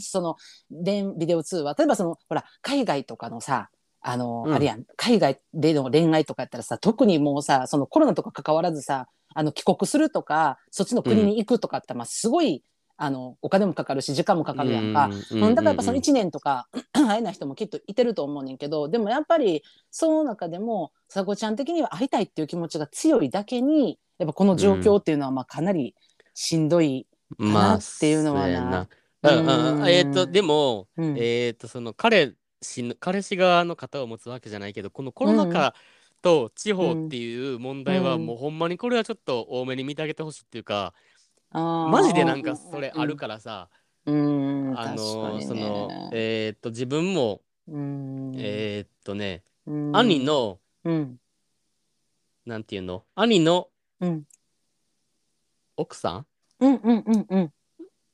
その電ビデオ通話。例えばそのほら海外とかのさあの、うん。あれやん。海外での恋愛とかやったらさ特にもうさそのコロナとか関わらずさあの帰国するとかそっちの国に行くとかって、まあ、すごいあのお金もかかるし時間もかかるやんか。うんうん、だからやっぱその1年とか 会えない人もきっといてると思うねんけどでもやっぱりその中でもさこちゃん的には会いたいっていう気持ちが強いだけにやっぱこの状況っていうのはまあかなりしんどい、まあかなっていうのはなそうやな。うんえっ、とでも、うんえっ、とその彼氏の彼氏側の方を持つわけじゃないけどこのコロナ禍と地方っていう問題はうんもうほんまにこれはちょっと多めに見てあげてほしいっていうか、ママジでなんかそれあるからさ、うん、うん、あのね。そのえっ、と自分も、うん。えっ、とね、うん。兄のうん。なんていうの？兄のうん。奥さん？うんうんうんうん。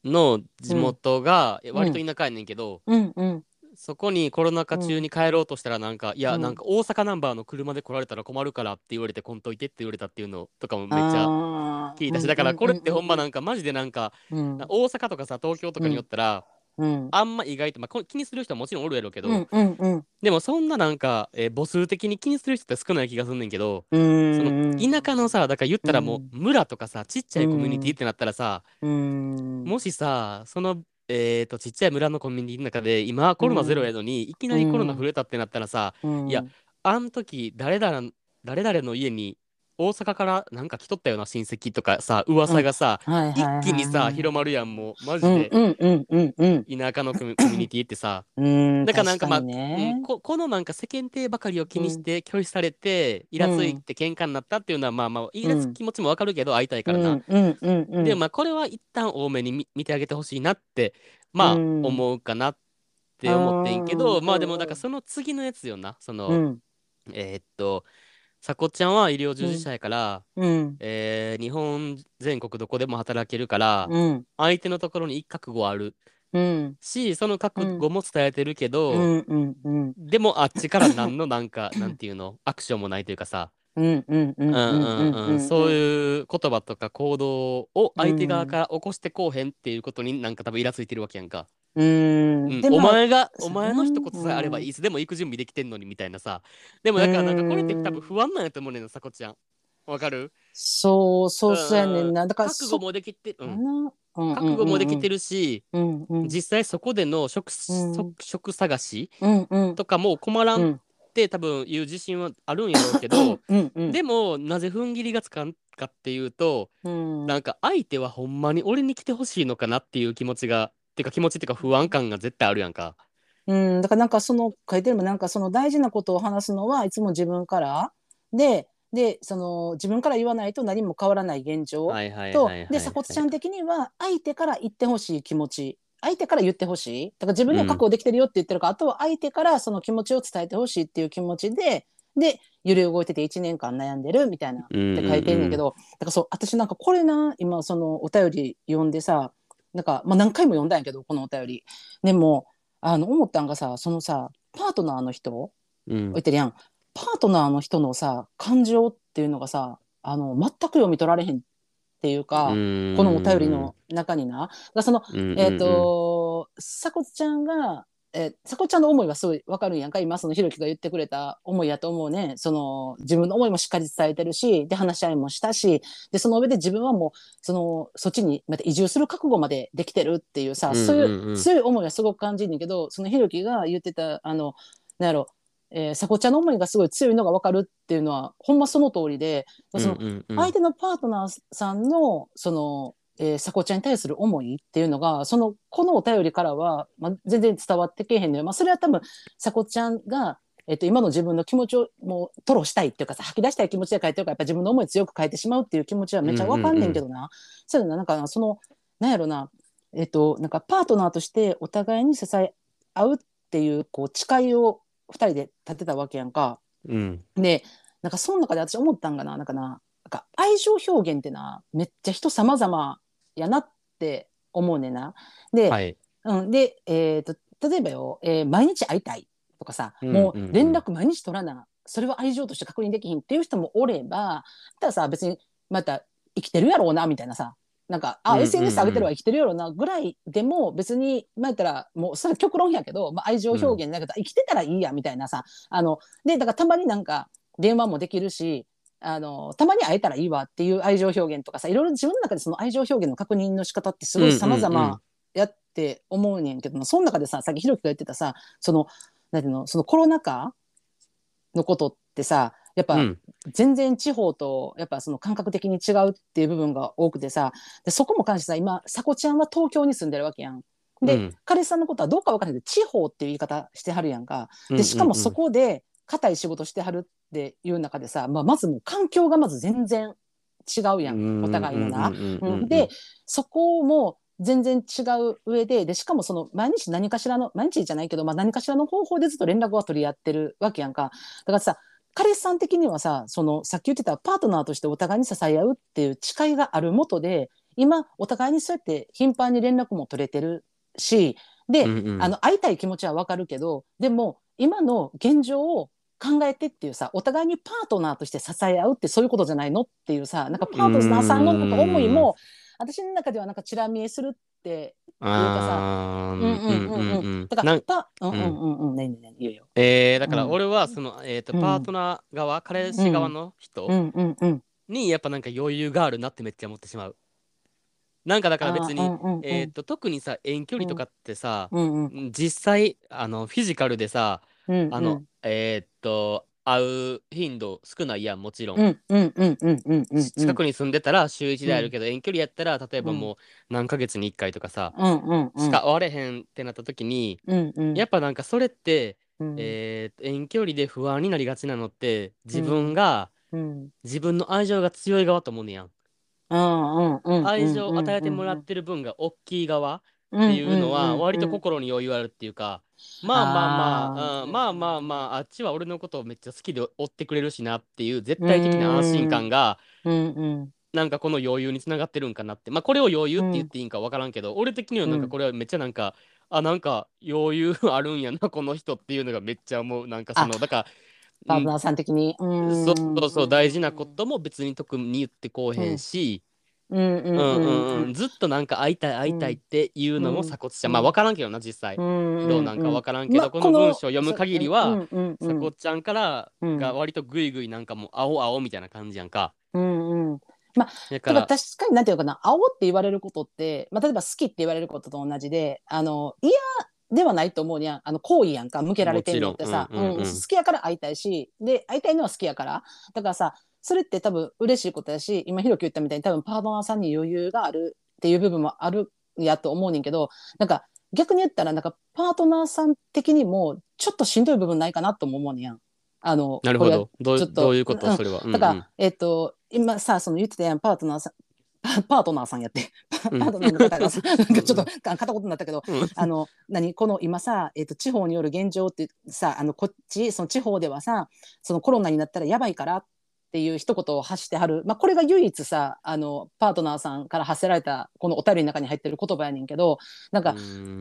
の地元がん割と田舎やねんけど、うんうんそこにコロナ禍中に帰ろうとしたらなんか、いやうん。なんか大阪ナンバーの車で来られたら困るからって言われて来んといてって言われたっていうのとかもめっちゃゃ聞いたしだからこれってほんまなんかマジでなんかうん。大阪とかさ東京とかによったらうん。あんま意外とまあこ気にする人はもちろんおるやろうけど、うんうんうん。でもそんななんか、えー母数的に気にする人って少ない気がすんねんけど、うんその田舎のさだから言ったらもう村とかさちっちゃいコミュニティってなったらさ、うん。もしさそのえー、とちっちゃい村のコミュニティの中で今コロナゼロやのに、いきなりコロナ増えたってなったらさ、うん。いやあん時誰々誰々の家に大阪からなんか来とったような親戚とかさ噂がさ、はいはいはいはい。一気にさ広まるやんもう。マジで、うんうんうんうんうん。田舎のコミュニティってさ。うんだからなんかまあ、ね。うんここのなんか世間体ばかりを気にして拒否されて、イラついて喧嘩になったっていうのはまあまあイラつく気持ちもわかるけど会いたいからな、でもまあこれは一旦多めに見見てあげてほしいなってまあうん。思うかなって思ってんけど、うんまあでもだからその次のやつよな。その、うん。えーっとさこちゃんは医療従事者やから、うん。えー日本全国どこでも働けるから、うん。相手のところに一覚悟ある。うん。しその覚悟も伝えてるけど、でもあっちから何のなんか なんていうのアクションもないというかさ、そうういう言葉とか行動を相手側から起こしてこうへんっていうことになんか多分イラついてるわけやんか。ん。うん。お前がお前の一言さえあればうん。いつでも行く準備できてんのにみたいなさ。でもだからなんかこれって多分不安なんやと思うねんなさこちゃん。わかる？そうそうそうやねんな。だから覚悟もできて、うん、も覚悟もできてるるし、うんうん。実際そこでの職,、うん。職職探しうんうん。とかも困らんって多分言う自信はあるんやろうけど、うんうん。でもなぜ踏ん切りがつかんかっていうと、うん。なんか相手はほんまに俺に来てほしいのかなっていう気持ちがてか気持ちっていうか不安感が絶対あるやんか。うん、だからなんかその書いてるもなんかその大事なことを話すのはいつも自分からででその自分から言わないと何も変わらない現状とで鎖骨ちゃん的には相手から言ってほしい気持ち。相手から言ってほしい。だから自分では覚悟できてるよって言ってるから、あとは相手からその気持ちを伝えてほしいっていう気持ちでで揺れ動いてて1年間悩んでるみたいなうんって書いてんねんけど、だからそう私なんかこれな今そのお便り読んでさなんか、まあ、何回も読んだんやけどこのお便り。でもあの思ったんがさそのさパートナーの人うん。言ってるやん。パートナーの人のさ感情っていうのがさあの全く読み取られへんっていうか、このお便りの中にな。だそのうんうんうん。えっ、と鎖骨ちゃんが、えー、さこちゃんの思いはすごいわかるんやんか？今そのひろきが言ってくれた思いやと思うね。その自分の思いもしっかり伝えてるしで話し合いもしたしでその上で自分はもうそのそっちにまた移住する覚悟までできてるっていうさ、そういう強い思いはすごく感じるんだけどそのひろきが言ってたあのなんやろえー、さこちゃんの思いがすごい強いのが分かるっていうのはほんまその通りでその相手のパートナーさんのそのえー、さこちゃんに対する思いっていうのがそのこのお便りからは、まあ、全然伝わってけえへんのよ、まあ、それは多分さこちゃんが、えっと、今の自分の気持ちをもう吐露したいっていうかさ吐き出したい気持ちで書いてるからやっぱ自分の思い強く書いてしまうっていう気持ちはめっちゃ分かんねんけどな、そういうのな。んかそのなんやろな。えっとなんかパートナーとしてお互いに支え合うっていうこう誓いを2人で立てたわけやんか。うん、でなんかその中で私思ったんかななんかななんか愛情表現ってなめっちゃ人様々やなって思うねんな。で、はい、うん、で、えーと、例えばよ、えー、毎日会いたいとかさ、もう連絡毎日取らなそれは愛情として確認できひんっていう人もおればたださ別にまた生きてるやろうなみたいなさなんかあ、SNS 上げてるわ生きてるやろうなぐらいでも別にまあ言ったらもうそれは極論やけど、まあ、愛情表現だけど、生きてたらいいやみたいなさあのでだからたまになんか電話もできるしあのたまに会えたらいいわっていう愛情表現とかさいろいろ自分の中でその愛情表現の確認の仕方ってすごいさまざまやって思うねんけど、うんうん、その中でささっきひろきが言ってたさそのなんていうのそのコロナ禍のことってさやっぱ全然地方とやっぱその感覚的に違うっていう部分が多くてさでそこも関してさ今さこちゃんは東京に住んでるわけやん。で、うん、彼氏さんのことはどうか分からないけど地方っていう言い方してはるやんか。でしかもそこで硬い仕事してはるっていう中でさ、まあ、まずもう環境がまず全然違うやんお互いのな。でそこも全然違う上ででしかもその毎日何かしらの毎日じゃないけど、まあ、何かしらの方法でずっと連絡は取り合ってるわけやんか。だからさ彼氏さん的にはさそのさっき言ってたパートナーとしてお互いに支え合うっていう誓いがあるもとで今お互いにそうやって頻繁に連絡も取れてるしで、うんうん、あの会いたい気持ちはわかるけどでも今の現状を考えてっていうさお互いにパートナーとして支え合うってそういうことじゃないのっていうさなんかパートナーさんのなんか思いも私の中ではなんかちら見えするっていうかさうんうんうんうん。だからパうんうんうん。うん。ねねね言うよ。えー、だから俺はその、えーとパートナー側、彼氏側の人にやっぱなんか余裕があるなってめっちゃ思ってしまう。なんかだから別に、えーと、特にさ遠距離とかってさ、うんうん、実際あのフィジカルでさあの、えー、っと、会う頻度少ないやん、もちろん。近くに住んでたら週1であるけど、遠距離やったら、例えばもう何ヶ月に1回とかさ、しか会われへんってなった時に、やっぱなんかそれって、えー、遠距離で不安になりがちなのって、自分が、自分の愛情が強い側と思うねやん。愛情を与えてもらってる分が大きい側っていうのは割と心に余裕あるっていうか、まあまあまあ、うん、まあまあまああっちは俺のことをめっちゃ好きで追ってくれるしなっていう絶対的な安心感が、なんかこの余裕につながってるんかなって。まあこれを余裕って言っていいんか分からんけど、俺的にはなんかこれはめっちゃなんか、あなんか余裕あるんやなこの人っていうのがめっちゃ思うなんかそのだからパートナーさん的に、うん、そうそうそう大事なことも別に特に言ってこうへんし、ずっとなんか会いたい会いたいっていうのも鎖骨ちゃん、まあ分からんけどな実際、どうなんか分からんけど、この文章を読む限りは鎖骨ちゃんからが割とグイグイなんかもう青青みたいな感じやんか。うんうん。まあ、だから確かになんていうかな。青って言われることって、まあ、例えば好きって言われることと同じであの嫌ではないと思うにゃあの好意やんか。向けられてるのってさ、うん好きやから会いたいしで会いたいのは好きやから。だからさそれって多分嬉しいことやし今ひろき言ったみたいに多分パートナーさんに余裕があるっていう部分もあるやと思うねんけどなんか逆に言ったらなんかパートナーさん的にもちょっとしんどい部分ないかなとも思うねやん。あのなるほど。どうどういうこと、うん、それは。だから、うん。うん、えっ、ー、と今さその言ってたやんパートナーさん パートナーさんやって。パートナーの方がさ、なんかちょっと片言になったけど、うん、あの何？この今さ、えーと、地方による現状ってさあのこっちその地方ではさそのコロナになったらやばいからっっていう一言を発してはる、まあ、これが唯一さあのパートナーさんから発せられたこのお便りの中に入ってる言葉やねんけどなんか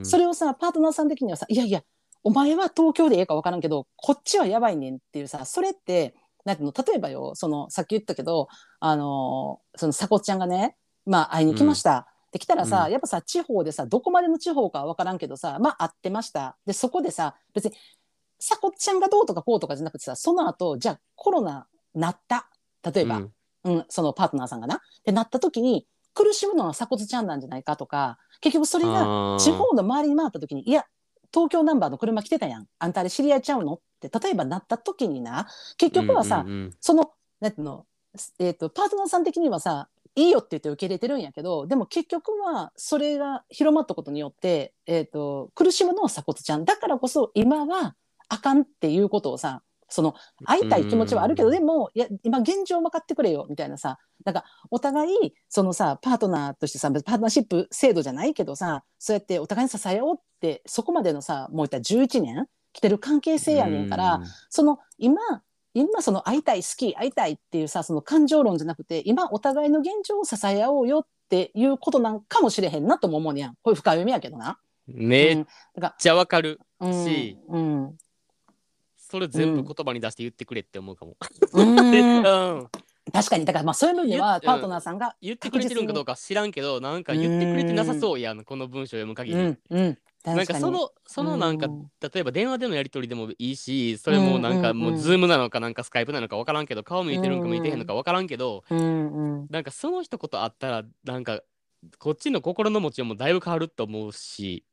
それをさパートナーさん的にはさいやいやお前は東京でええか分からんけどこっちはやばいねんっていうさそれってなんていうの例えばよそのさっき言ったけどあのそのさこちゃんがね、まあ、会いに来ました。うんできたらさ、うん。やっぱさ地方でさどこまでの地方かは分からんけどさまあ会ってました。でそこでさ別にさこちゃんがどうとかこうとかじゃなくてさその後じゃあコロナなった。例えば、うん。うん、そのパートナーさんがな。ってなった時に苦しむのは鎖骨ちゃんなんじゃないかとか結局それが地方の周りに回った時にいや東京ナンバーの車来てたやん。あんたあれ知り合いちゃうのって例えばなった時にな結局はさ、うんうんうんそのなんていうの、えー、とパートナーさん的にはさいいよって言って受け入れてるんやけどでも結局はそれが広まったことによって、えー、と苦しむのは鎖骨ちゃん。だからこそ今はあかんっていうことをさその会いたい気持ちはあるけど、うん。でもいや今現状分かってくれよみたいなさなんかお互いそのさパートナーとしてさパートナーシップ制度じゃないけどさそうやってお互いに支え合おうってそこまでのさもういったら11年来てる関係性やねんから、その今今その会いたい好き会いたいっていうさその感情論じゃなくて今お互いの現状を支え合おうよっていうことなんかもしれへんなとも思うねやん。これ深読みやけどな。めっちゃわかるらうんしうんそれ全部言葉に出して言ってくれって思うかも、うん。うん。確かに。だからまあそういうのにはパートナーさんが言ってくれてるんかどうか知らんけどなんか言ってくれてなさそうやんこの文章読む限り、うん。うん。なんかそのそのなんか、うん。例えば電話でのやり取りでもいいしそれもなんかもうズームなのかなんかスカイプなのか分からんけど顔向いてるんか向いてへんのか分からんけどうんうん。なんかその一言あったらなんかこっちの心の持ちようもだいぶ変わると思うし。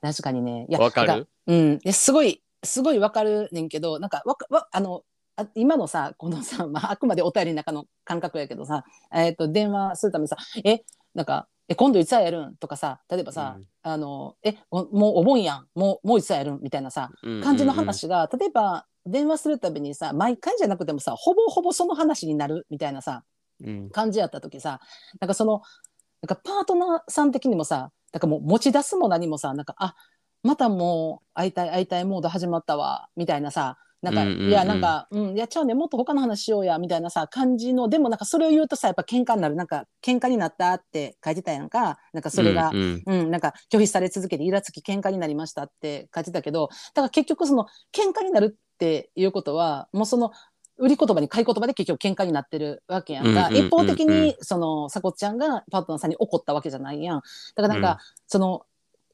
確かにね。いやわかる？うん。すごいすごいわかるねんけどなんかわかわあのあ今のさこのさ、まあ、あくまでお便りの中の感覚やけどさ、えー、と電話するためにさ「えなんかえ今度いつやるん?」とかさ例えばさ「うんあのえおもうお盆やんもうもういつやるん?」みたいなさ感じの話が、例えば電話するたびにさ毎回じゃなくてもさほぼほぼその話になる？みたいなさうんうん感じやった時さなんかそのなんかパートナーさん的にもさなんかもう持ち出すも何もさなんかあまたもう会いたい会いたいモード始まったわみたいなさなんか、うんうんうん。いやなんか、うん、いやちゃうねもっと他の話しようやみたいなさ感じのでもなんかそれを言うとさやっぱ喧嘩になるなんか喧嘩になったって書いてたやんか。なんかそれが、うんうん。うん、なんか拒否され続けてイラつき喧嘩になりましたって書いてたけどだから結局その喧嘩になるっていうことはもうその売り言葉に買い言葉で結局喧嘩になってるわけやんか、うんうんうんうん一方的にそのさこちゃんがパートナーさんに怒ったわけじゃないやん。だからなんか、その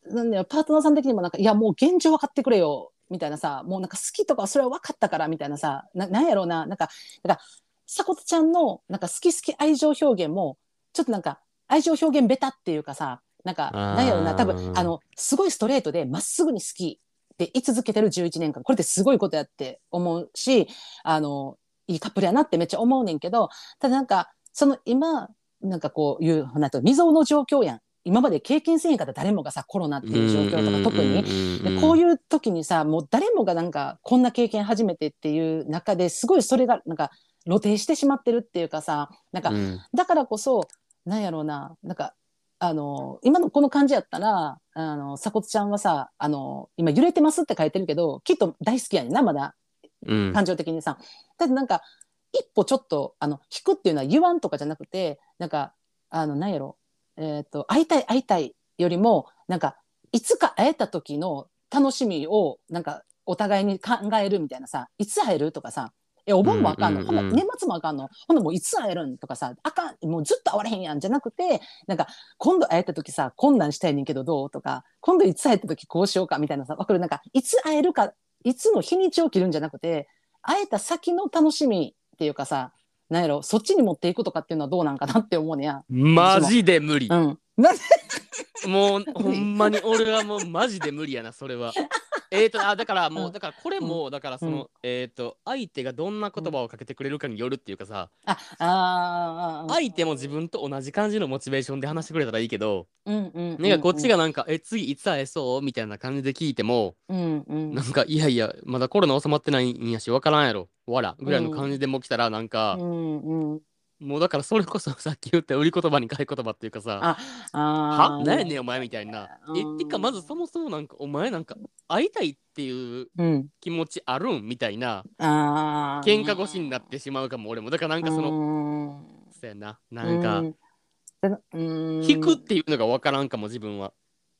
なんだよパートナーさん的にもなんかいやもう現状分かってくれよみたいなさもうなんか好きとかそれは分かったからみたいなさななんやろうななんかだからさこちゃんのなんか好き好き愛情表現もちょっとなんか愛情表現ベタっていうかさなんかなんやろうな多分あのすごいストレートでまっすぐに好きって言い続けてる11年間これってすごいことやって思うしあのいいカップルやなってめっちゃ思うねんけどただなんかその今なんかこういうなんと未曾有の状況やん今まで経験せんかった誰もがさコロナっていう状況とか特に。でこういいう時にさもう誰もがなんかこんな経験初めてっていう中ですごいそれがなんか露呈してしまってるっていうかさなんかうんだからこそなんやろうななんかあの今のこの感じやったらあの鎖骨ちゃんはさあの今揺れてますって書いてるけどきっと大好きやねんなまだうん感情的にさ。だってなんか一歩ちょっとあの引くっていうのは言わんとかじゃなくてなんかあのなんやろえっ、と会いたい会いたいよりもなんかいつか会えた時の楽しみをなんかお互いに考えるみたいなさいつ会えるとかさえお盆もあかんの、うんうんうんほんな年末もあかんの？ほんなもういつ会えるんとかさあかんもうずっと会われへんやんじゃなくてなんか今度会えた時さ困難したいねんけどどうとか今度いつ会えた時こうしようかみたいなさわかる？なんかいつ会えるかいつの日にちを切るんじゃなくて会えた先の楽しみっていうかさなんやろそっちに持っていくとかっていうのはどうなんかなって思うねや。マジで無理うん、なもうほんまに俺はもうマジで無理やなそれは。えーとあだからもううん。だからこれもだからそのえーと相手がどんな言葉をかけてくれるかによるっていうかさああー相手も自分と同じ感じのモチベーションで話してくれたらいいけどうんうんこっちがなんかえ次いつ会えそうみたいな感じで聞いてもうんうん。なんかいやいやまだコロナ収まってないんやしわからんやろわらぐらいの感じでもう来たらなんかうんうんもうだからそれこそさっき言った売り言葉に買い言葉っていうかさああはなんやねんお前みたいな。えうん。てかまずそもそもなんかお前なんか会いたいっていううん。気持ちあるんみたいなあー。喧嘩越しになってしまうかも俺も。だからなんかそののそうやな。なんか引引くっていうのがわからんかも自分は。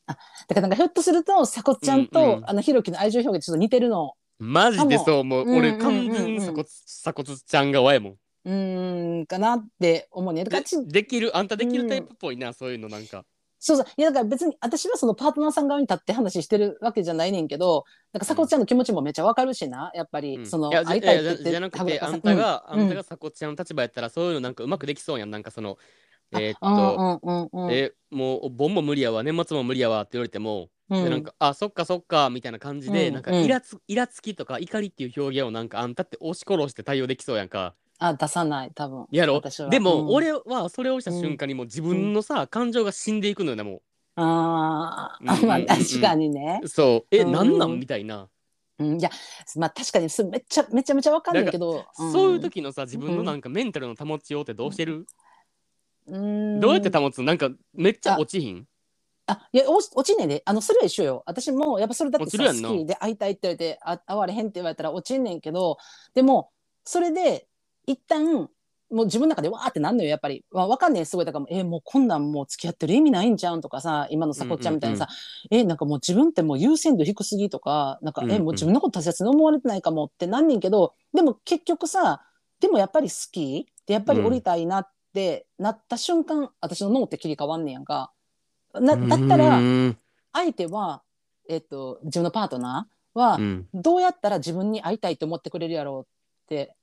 だからなんかひょっとするとさこちゃんと、うんうん。あのひろきの愛情表現ちょっと似てるの。マジでそう思う。うん俺うんうんうん。完全に鎖骨鎖骨ちゃん側やもんうーんかなって思うね。でちできる？あんたできるタイプっぽいなそういうのなんか。そうそう。いやだから別に私はそのパートナーさん側に立って話してるわけじゃないねんけどなんかさこちゃんの気持ちもめっちゃわかるしなやっぱり、うん。その会いたいってってじゃなくてあんたが、うん。あんたがさこっちゃんの立場やったらそういうのなんかうまくできそうやんなんかそのえーっうんと、うんうんうん。えもうお盆も無理やわ年末も無理やわって言われても、うん。でなんかあそっかそっかみたいな感じで、うん。なんかうんイラつイラつきとか怒りっていう表現をなんかあんたって押し殺して対応できそうやんかあ出さない多分やろ？私は。でも、うん。俺はそれをした瞬間にもう自分のさ、感情が死んでいくのよねも。あー。うんうん まあ確かにね。う、そう。え、うん。なんなん？みたいな、うん、いやまあ確かにそめっちゃめちゃめちゃわかんないけど、んそういう時のさ自分のなんかメンタルの保ちようってどうしてる、うん。どうやって保つなんかめっちゃ落ちひん？あいやお落ちんねんで。あのそれは一緒よ。私もやっぱそれだってさ落ちるやんな。好きで会いたいって言われてあ会われへんって言われたら落ちんねんけどでもそれで一旦もう自分の中でわーってなんのよやっぱり、まあ、わかんねえすごい。だからえーもうこんなんもう付き合ってる意味ないんじゃんとかさ今のさこっちゃんみたいなさ、えーなんかもう自分ってもう優先度低すぎとかなんか、うんうん。えーもう自分のこと大切に思われてないかもってなんねんけどでも結局さでもやっぱり好きでやっぱり降りたいなってなった瞬間、私の脳って切り替わんねやんか。なだったらうん相手は、えっと自分のパートナーはうん。どうやったら自分に会いたいと思ってくれるやろうって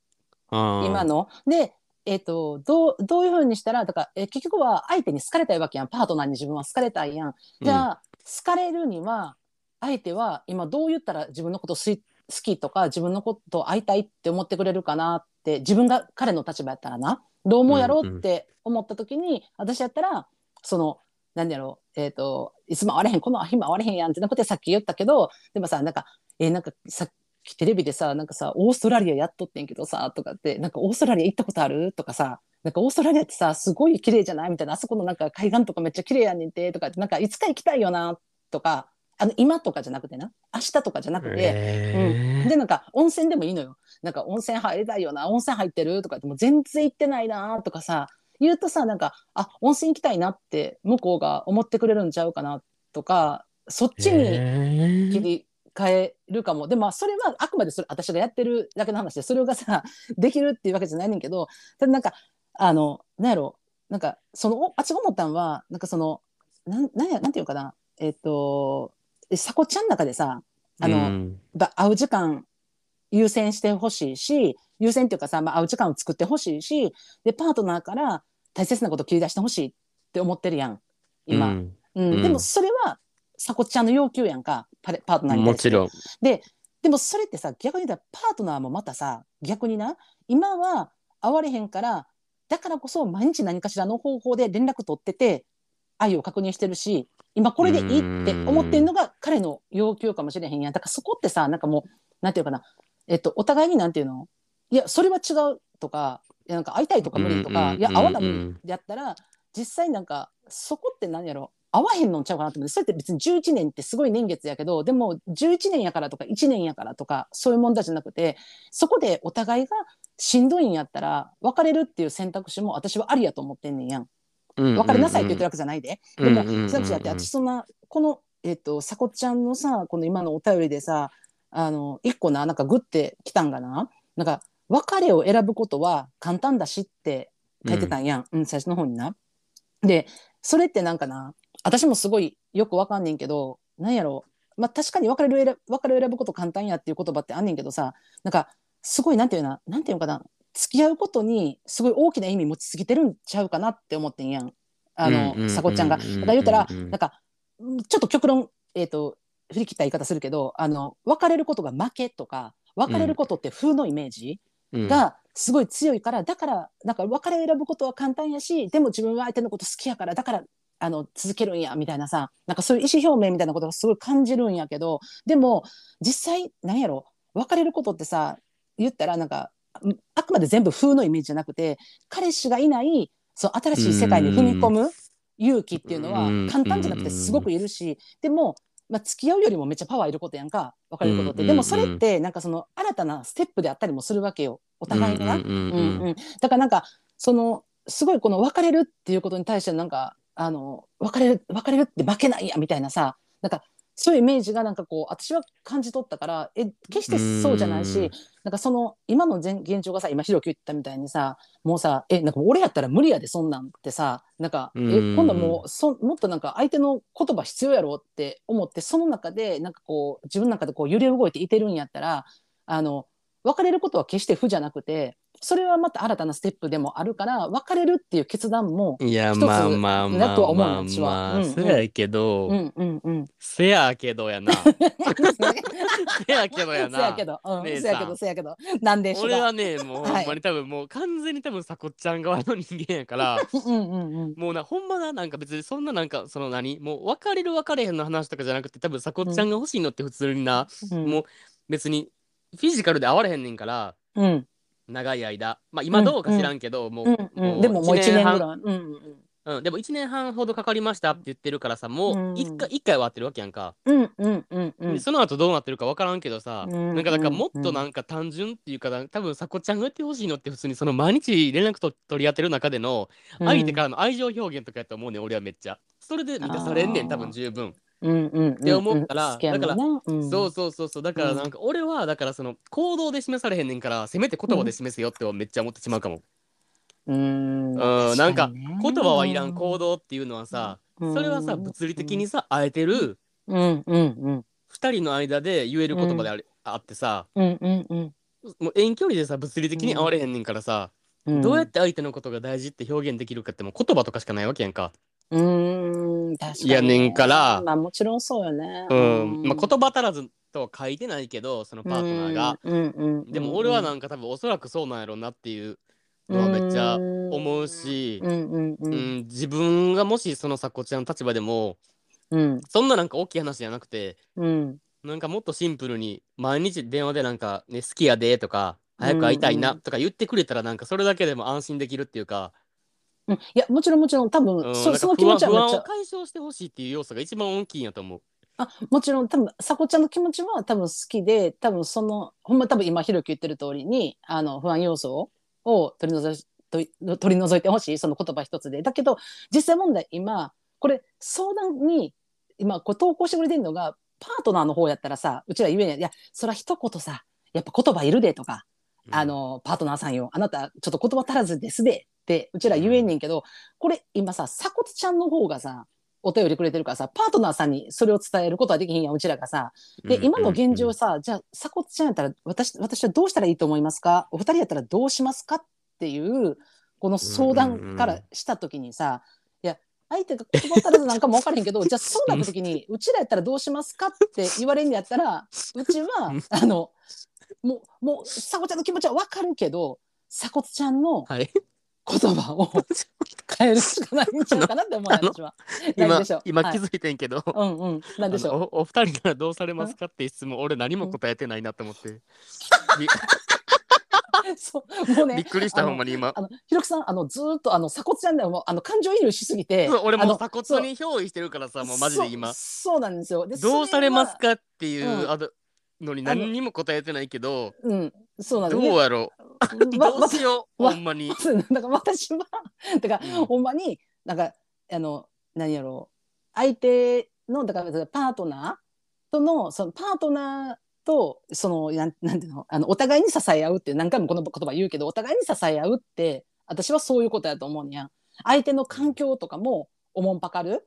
今の。で、えっとどうどういうふうにしたらだから、え結局は相手に好かれたいわけやんパートナーに自分は好かれたいやん。じゃあ、好かれるには相手は今どう言ったら自分のこと好き好きとか自分のことを会いたいって思ってくれるかなって自分が彼の立場やったらなどう思うやろうって思った時に、私やったらその何やろうえっ、といつも会われへんこの日も会われへんやんってなことでさっき言ったけどでもさなんかえーなんかさっきテレビでさなんかさオーストラリアやっとってんけどさとかってなんかオーストラリア行ったことある？とかさなんかオーストラリアってさすごい綺麗じゃない？みたいな。あそこのなんか海岸とかめっちゃ綺麗やねんて？とかってなんかいつか行きたいよな？とかあの今とかじゃなくてな。明日とかじゃなくて、へーでなんか温泉でもいいのよ。なんか温泉入りたいよな。温泉入ってる？とかってもう全然行ってないな？とかさ言うとさなんかあ温泉行きたいなって向こうが思ってくれるんちゃうかな？とかそっちに切り替えるかも。でもそれはあくまでそれ私がやってるだけの話でそれがさ できるっていうわけじゃないねんけどただなんかあのなんやろなんかそのおあっちが思ったんはなんかそのなんなんやなんていうのかなえっ、とさこちゃんの中でさあの、うん。ば会う時間優先してほしいし優先っていうかさ、まあ、会う時間を作ってほしいしでパートナーから大切なことを切り出してほしいって思ってるやん今、うん。うん。うん。でもそれはさこちゃんの要求やんかパレパートナーにもちろん。ででもそれってさ逆に言ったらパートナーもまたさ逆にな今は会われへんからだからこそ毎日何かしらの方法で連絡取ってて愛を確認してるし今これでいいって思ってるのが彼の要求かもしれへんやん。だからそこってさなんかもうなんていうかな、えっと、お互いになんていうの？いやそれは違うとかいやなんか会いたいとか無理とか、うんいや会わな無理うん。うんやったら実際なんかそこって何やろ？会わへんのんちゃうかなと思ってそれって別に11年ってすごい年月やけどでも11年やからとか1年やからとかそういう問題じゃなくてそこでお互いがしんどいんやったら別れるっていう選択肢も私はありやと思ってんねんやん。別れなさいって言ってるわけじゃないで。でもうんうんうんうん選択肢だって私そんなこのえっ、とさこちゃんのさこの今のお便りでさあの一個ななんかグッてきたんがななんか別れを選ぶことは簡単だしって書いてたんやん、うん最初の方にな。でそれってなんかな私もすごいよくわかんねんけどなんやろ。まあ確かに別れる別れを選ぶこと簡単やっていう言葉ってあんねんけどさなんかすごいなんていうななんていうのかな。付き合うことにすごい大きな意味持ちすぎてるんちゃうかなって思ってんやん。あの、さこちゃんが。だから言うたら、なんかうん。ちょっと極論、えー、と振り切った言い方するけどあの別れることが負けとか別れることって風のイメージ、うん。がすごい強いからだからなんか別れを選ぶことは簡単やしでも自分は相手のこと好きやからだからあの続けるんやみたいなさなんかそういう意思表明みたいなことがすごい感じるんやけどでも実際なんやろ？別れることってさ言ったらなんかんあくまで全部風のイメージじゃなくて彼氏がいないそう新しい世界に踏み込む勇気っていうのはうん。簡単じゃなくてすごくいるしでも、まあ、付き合うよりもめっちゃパワーいることやんか別れることって、うん。でもそれってなんかその新たなステップであったりもするわけよ。お互いがだからなんかそのすごいこの別れるっていうことに対してなんかあの別れる別れるって負けないやみたいなさなんかそういうイメージがなんかこう私は感じ取ったからえ決してそうじゃないしうん。なんかその今の現現状がさ今ひろき言ったみたいにさもうさえなんか俺やったら無理やでそんなんってさなんかえうん。今度もうそもっとなんか相手の言葉必要やろって思ってその中でなんかこう自分の中でこう揺れ動いていてるんやったらあの別れることは決して負じゃなくてそれはまた新たなステップでもあるから別れるっていう決断もいや、まあまあまあまあまあ、うんうん。そやけど、うんうんうん。せやけどやな。せやけどやな。せやけど、せやけど、せやけど、なんでしょう俺はね、もうはい。ほんまに多分もう完全に多分さこっちゃん側の人間やから、うんうんうん。もうな、ほんまな、なんか別にそんななんか、その何、もう別れる別れへんの話とかじゃなくて、多分さこっちゃんが欲しいのって普通にな、うん。もう別にフィジカルで会われへんねんから、うん長い間。まあ今どうか知らんけど、もう、うんうん、でももう一年ぐ半。うんでも1年半ほどかかりましたって言ってるからさ、もううん1回、一回は会ってるわけやんか。うんうんうんうんでその後どうなってるか分からんけどさ、うんなんかだからもっうんとなんか単純っていうかな多分さこちゃんが言ってほしいのって普通にその毎日連絡と取り合ってる中でのうん。相手からの愛情表現とかやと思うねん俺はめっちゃそれで満たされんねん多分十分。って思ったら好きやもんなうん。そうそうそうそう。だからなんか俺はだからその行動で示されへんねんからせめて言葉で示せよってめっちゃ思ってしまうかも、うん。うんなんか言葉はいらん行動。動っていうのはさ、うん。それはさ物理的にさ会えてるうんうんうん。2人の間で言える言葉であれあってさうんうんうん。もう遠距離でさ物理的に会われへんねんからさ、うん。どうやって相手のことが大事って表現できるかってもう言葉とかしかないわけやんか。うーん確かにね。いやねんからまあもちろんそうよね。うん。まあ言葉足らずとは書いてないけどそのパートナーが。うんうんうん。でも俺はなんか多分おそらくそうなんやろうなっていうのはめっちゃ思うしう、ん自分がもしそのさこちらの立場でもうんそんななんか大きい話じゃなくてうんなんかもっとシンプルに毎日電話でなんか、ね、好きやでとか早く会いたいなとか言ってくれたらなんかそれだけでも安心できるっていうか、うん。いやもちろんもちろん多分うん、そその気持ちはめっちゃ。を解消してほしいっていう要素が一番大きいんやと思う。あもちろん多分さこちゃんの気持ちは多分好きで多分そのほんま多分今ひろき言ってる通りにあの不安要素を取り除い取り除いてほしいその言葉一つで。だけど実際問題今これ相談に今こう投稿してくれてるのがパートナーの方やったらさうちら言えんやいやそら一言さやっぱ言葉いるでとかあのパートナーさんよ。あなたちょっと言葉足らずですでってうちら言えんねんけど、これ今さ鎖骨ちゃんの方がさお便りくれてるからさパートナーさんにそれを伝えることはできひんやんうちらがさ。で、今の現状さじゃあ鎖骨ちゃんやったら私私はどうしたらいいと思いますか？お二人やったらどうしますか？っていうこの相談からした時にさ、いや相手が言葉足らずなんかも分からへんけど じゃあそうなった時にうちらやったらどうしますか？って言われんやったらうちはあのもうもう鎖骨ちゃんの気持ちは分かるけど鎖骨ちゃんのはい、言葉を変えるしかないんちゃうかなって思う私は。何今今気づいてんけど、うんうん、なんでしょう？あのおお二人ならどうされますかって質問俺何も答えてないなと思って、び そうもうねびっくりしたほんまに今。あのひろきさんあのずーっとあの鎖骨ちゃんでもあの感情移入しすぎて俺も鎖骨に憑依してるからさもうマジで今。そうそうなんですよ。でどうされますかっていう、うん。あののに何にも答えてないけどうんそうなんですどうやろう？わ どうしようわほんまに。だから私はだから、うん。ほんまになんかあの何やろう相手のだからパートナーとのそのパートナーとそのなんなんていうのあのお互いに支え合うって何回もこの言葉言うけどお互いに支え合うって私はそういうことやと思うんや。相手の環境とかもおもんぱかる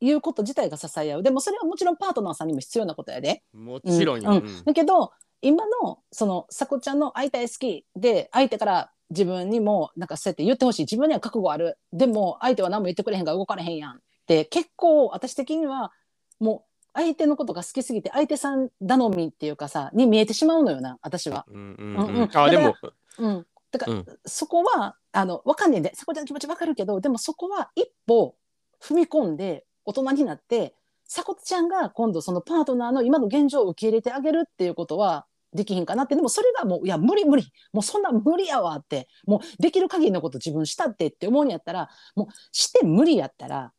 いうこと自体が支え合う。でもそれはもちろんパートナーさんにも必要なことやで。もちろんよ。うん。うん。だけど今のそのさこちゃんの会いたい好きで相手から自分にもなんかそうやって言ってほしい。自分には覚悟ある。でも相手は何も言ってくれへんから動かれへんやんって結構私的にはもう相手のことが好きすぎて相手さん頼みっていうかさに見えてしまうのよな私は。うんうんうん。あでも。うん、だから、うん。そこはあのわかんねえんでさこちゃんの気持ちわかるけどでもそこは一歩踏み込んで大人になってさこちゃんが今度そのパートナーの今の現状を受け入れてあげるっていうことはできひんかなって。でもそれがもういや無理無理。もうそんな無理やわって。もうできる限りのこと自分したってって思うんやったらもうして無理やったら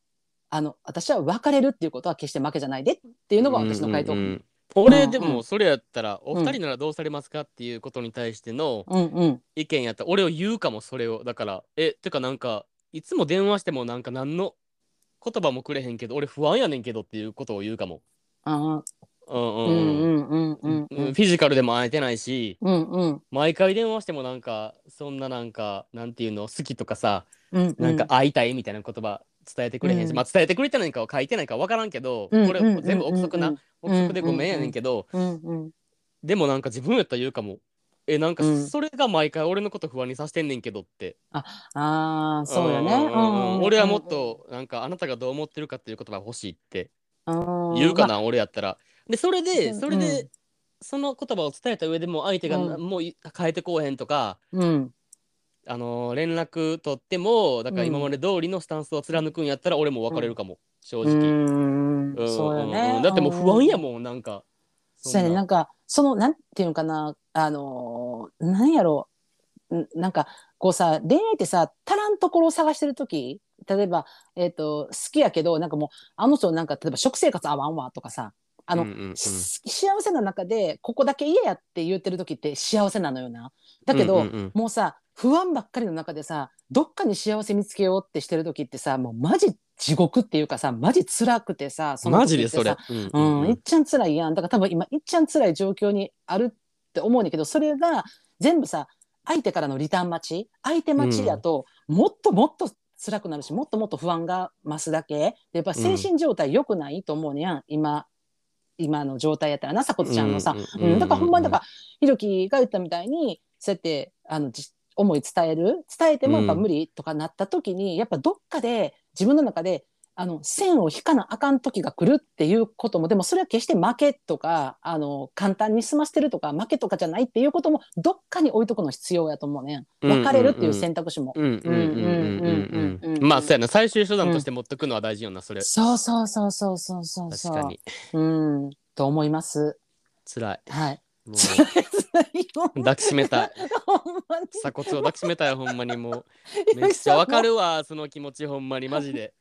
あの私は別れるっていうことは決して負けじゃないでっていうのが私の回答。うんん。ううんうん。俺でもそれやったらお二人ならどうされますかっていうことに対してのうん。意見やったら俺を言うかもそれを。だからえてかなんかいつも電話してもなんか何の言葉もくれへんけど俺不安やねんけどっていうことを言うかも。あうんううん。んうんうんうんうん。フィジカルでも会えてないしうんうん。毎回電話してもなんかそんななんかなんていうの好きとかさうんなんか会いたいみたいな言葉伝えてくれへんし、うん。まあ伝えてくれてないかは書いてないか分からんけど、うんこれ全部憶測な、憶測でごめんやねんけど、うんうん。でもなんか自分やったら言うかもえなんかうん。それが毎回俺のこと不安にさせてんねんけどって、ああそうよね。んんん俺はもっとなんかあなたがどう思ってるかっていう言葉が欲しいって。言言うかな、俺やったら。でそれでうんそれで、うんその言葉を伝えた上でも相手がうん。もうい変えてこうへんとか、うん。あのー連絡取ってもだから今まで通りのスタンスを貫くんやったら俺も別れるかも、正う直、んうんそうようんうね。んだってもう不安やもんなんか。そうやね。なんかそのなんていうのかなあのーなんやろう。んなんかこうさ恋愛ってさ足らんところを探してる時例えば、えー、と好きやけどなんかもうあの人なんか例えば食生活合わんわとかさあの、うんうんうん。し幸せな中でここだけ嫌やって言ってる時って幸せなのよな。だけど、うんうんうん。もうさ不安ばっかりの中でさどっかに幸せ見つけようってしてる時ってさもうマジ地獄っていうかさマジ辛くてさそのマジでそれ、うんううん。ん、いっちゃん辛いやん。だから多分今いっちゃん辛い状況にあるって思うんだけどそれが全部さ相手からのリターン待ち相手待ちだと、もっともっと辛くなるしもっともっと不安が増すだけ。でやっぱ精神状態良くないと思うねやん、今今の状態やったらなさこちゃんのさ、うんだからほんまにだからひろきが言ったみたいにそうやってあのじ思い伝える？伝えてもやっぱ無理とかなった時に、やっぱどっかで自分の中であの線を引かなあかん時が来るっていうこともでもそれは決して負けとかあの簡単に済ませてるとか負けとかじゃないっていうこともどっかに置いとくの必要やと思うね別れるっていう選択肢も。うんうんうんまあそうやな最終手段として持っとくのは大事よな、それ。そうそうそうそうそうそう確かに。うん。と思います。辛い。はい。抱きしめたい。鎖骨を抱きしめたい、ほんまにもう。めっちゃわかるわ、その気持ち、ほんまに、マジで。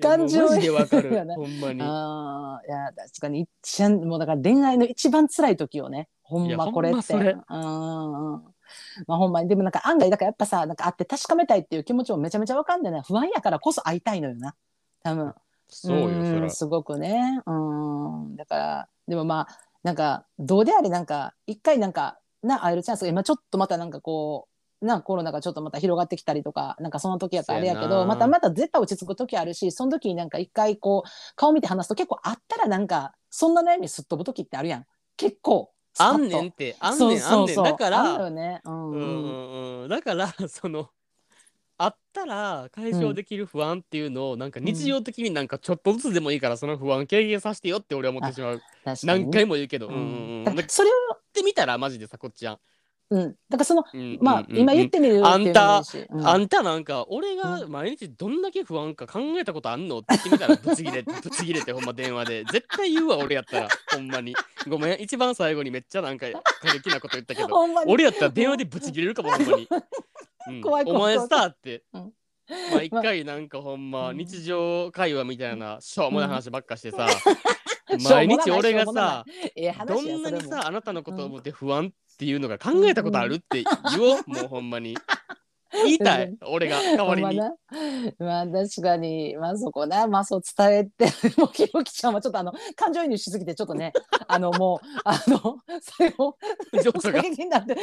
感情でわかやる なほんまにああ、いや、確かに、一番、もうだから恋愛の一番辛い時よね。ほんまこれって。うんうん。まあほんまに、でもなんか案外、だからやっぱさ、なんか会って確かめたいっていう気持ちもめちゃめちゃわかんでね、不安やからこそ会いたいのよな。多分。そうよすごくね。うん。だから、でもまあ、なんか、どうであれ、なんか、一回なんか、な、会えるチャンスが今ちょっとまたなんかこう、な、コロナがちょっとまた広がってきたりとか、なんかその時やったらあれやけど、またまた絶対落ち着く時あるし、その時になんか一回こう、顔見て話すと結構あったらなんか、そんな悩みすっ飛ぶ時ってあるやん。結構。あんねんって。あんねんあんねんそう。そうだからあんのよね。うんうん。うんうんうん。だからそのあったら解消できる不安っていうのをなんか日常的になんかちょっとずつでもいいからその不安軽減させてよって俺は思ってしまう。何回も言うけど、ううんん。うんそれを、てみたらマジでさこっちゃん、うん。だからその、うんうんうんまあ、今言ってみるっていうんあんたなんか俺が毎日どんだけ不安か考えたことあんのって言ってみたらブチギレブチギレてほんま電話で。絶対言うわ俺やったら。ほんまに。ごめん。一番最後にめっちゃなんか過激なこと言ったけど。俺やったら電話でブチギレるかもほんまに、うん。怖い怖いお前さって、うん。まあ一回なんかほんまうん。日常会話みたいなしょうもない話ばっかしてさ、う ん 毎日俺がさええ話どんなにさあなたのことを思って不安っていうのが考えたことあるって言おう、もうほんまに。言いたい俺が代わりに。まあ確かにまあそこな。まあそう伝えてもうひろきちゃんはちょっとあの感情移入しすぎてちょっとね あのもうあの最後情緒が。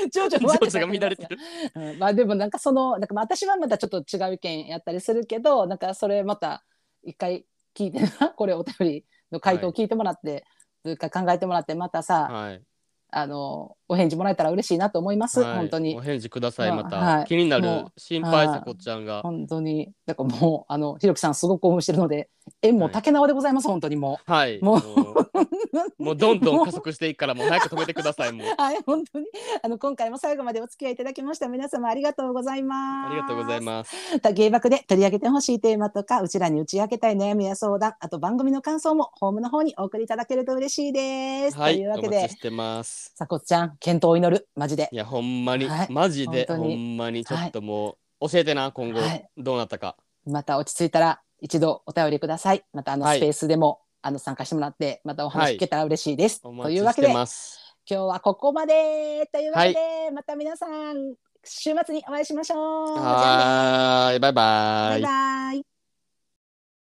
情緒が乱れてる。うん。まあでもなんかそのなんかまあ私はまたちょっと違う意見やったりするけどなんかそれまた一回聞いてなこれお便りの回答を聞いてもらって、というか考えてもらってまたさ、はい。あのお返事もらえたら嬉しいなと思います、はい。本当に。お返事くださいまた、はい。気になる心配さはい。こっちゃんが。本当に。だからもうあのひろきさんすごく興奮してるので縁も竹縄でございます、本当にもはい。もう もうどんどん加速していくからもう早く止めてくださいもう。う はい本当に。あの今回も最後までお付き合いいただきました皆様ありがとうございます。ありがとうございます。た芸爆で取り上げてほしいテーマとかうちらに打ち明けたい悩みや相談あと番組の感想もホームの方にお送りいただけると嬉しいです、はいというわけで。お待ちしてます。さこっちゃん健闘を祈る。マジで。いやほんまに、はい。マジでほ本当に。んまに。ちょっともう、教えてな今後、はい。どうなったか。また落ち着いたら一度お便りください。またあのはい。スペースでも、あの参加してもらってまたおはい話聞けたら嬉しいです、おというわけでます。今日はここまでというわけで、また皆さん週末にお会いしましょう。じゃあねはーい。バイバイ。バイバイ。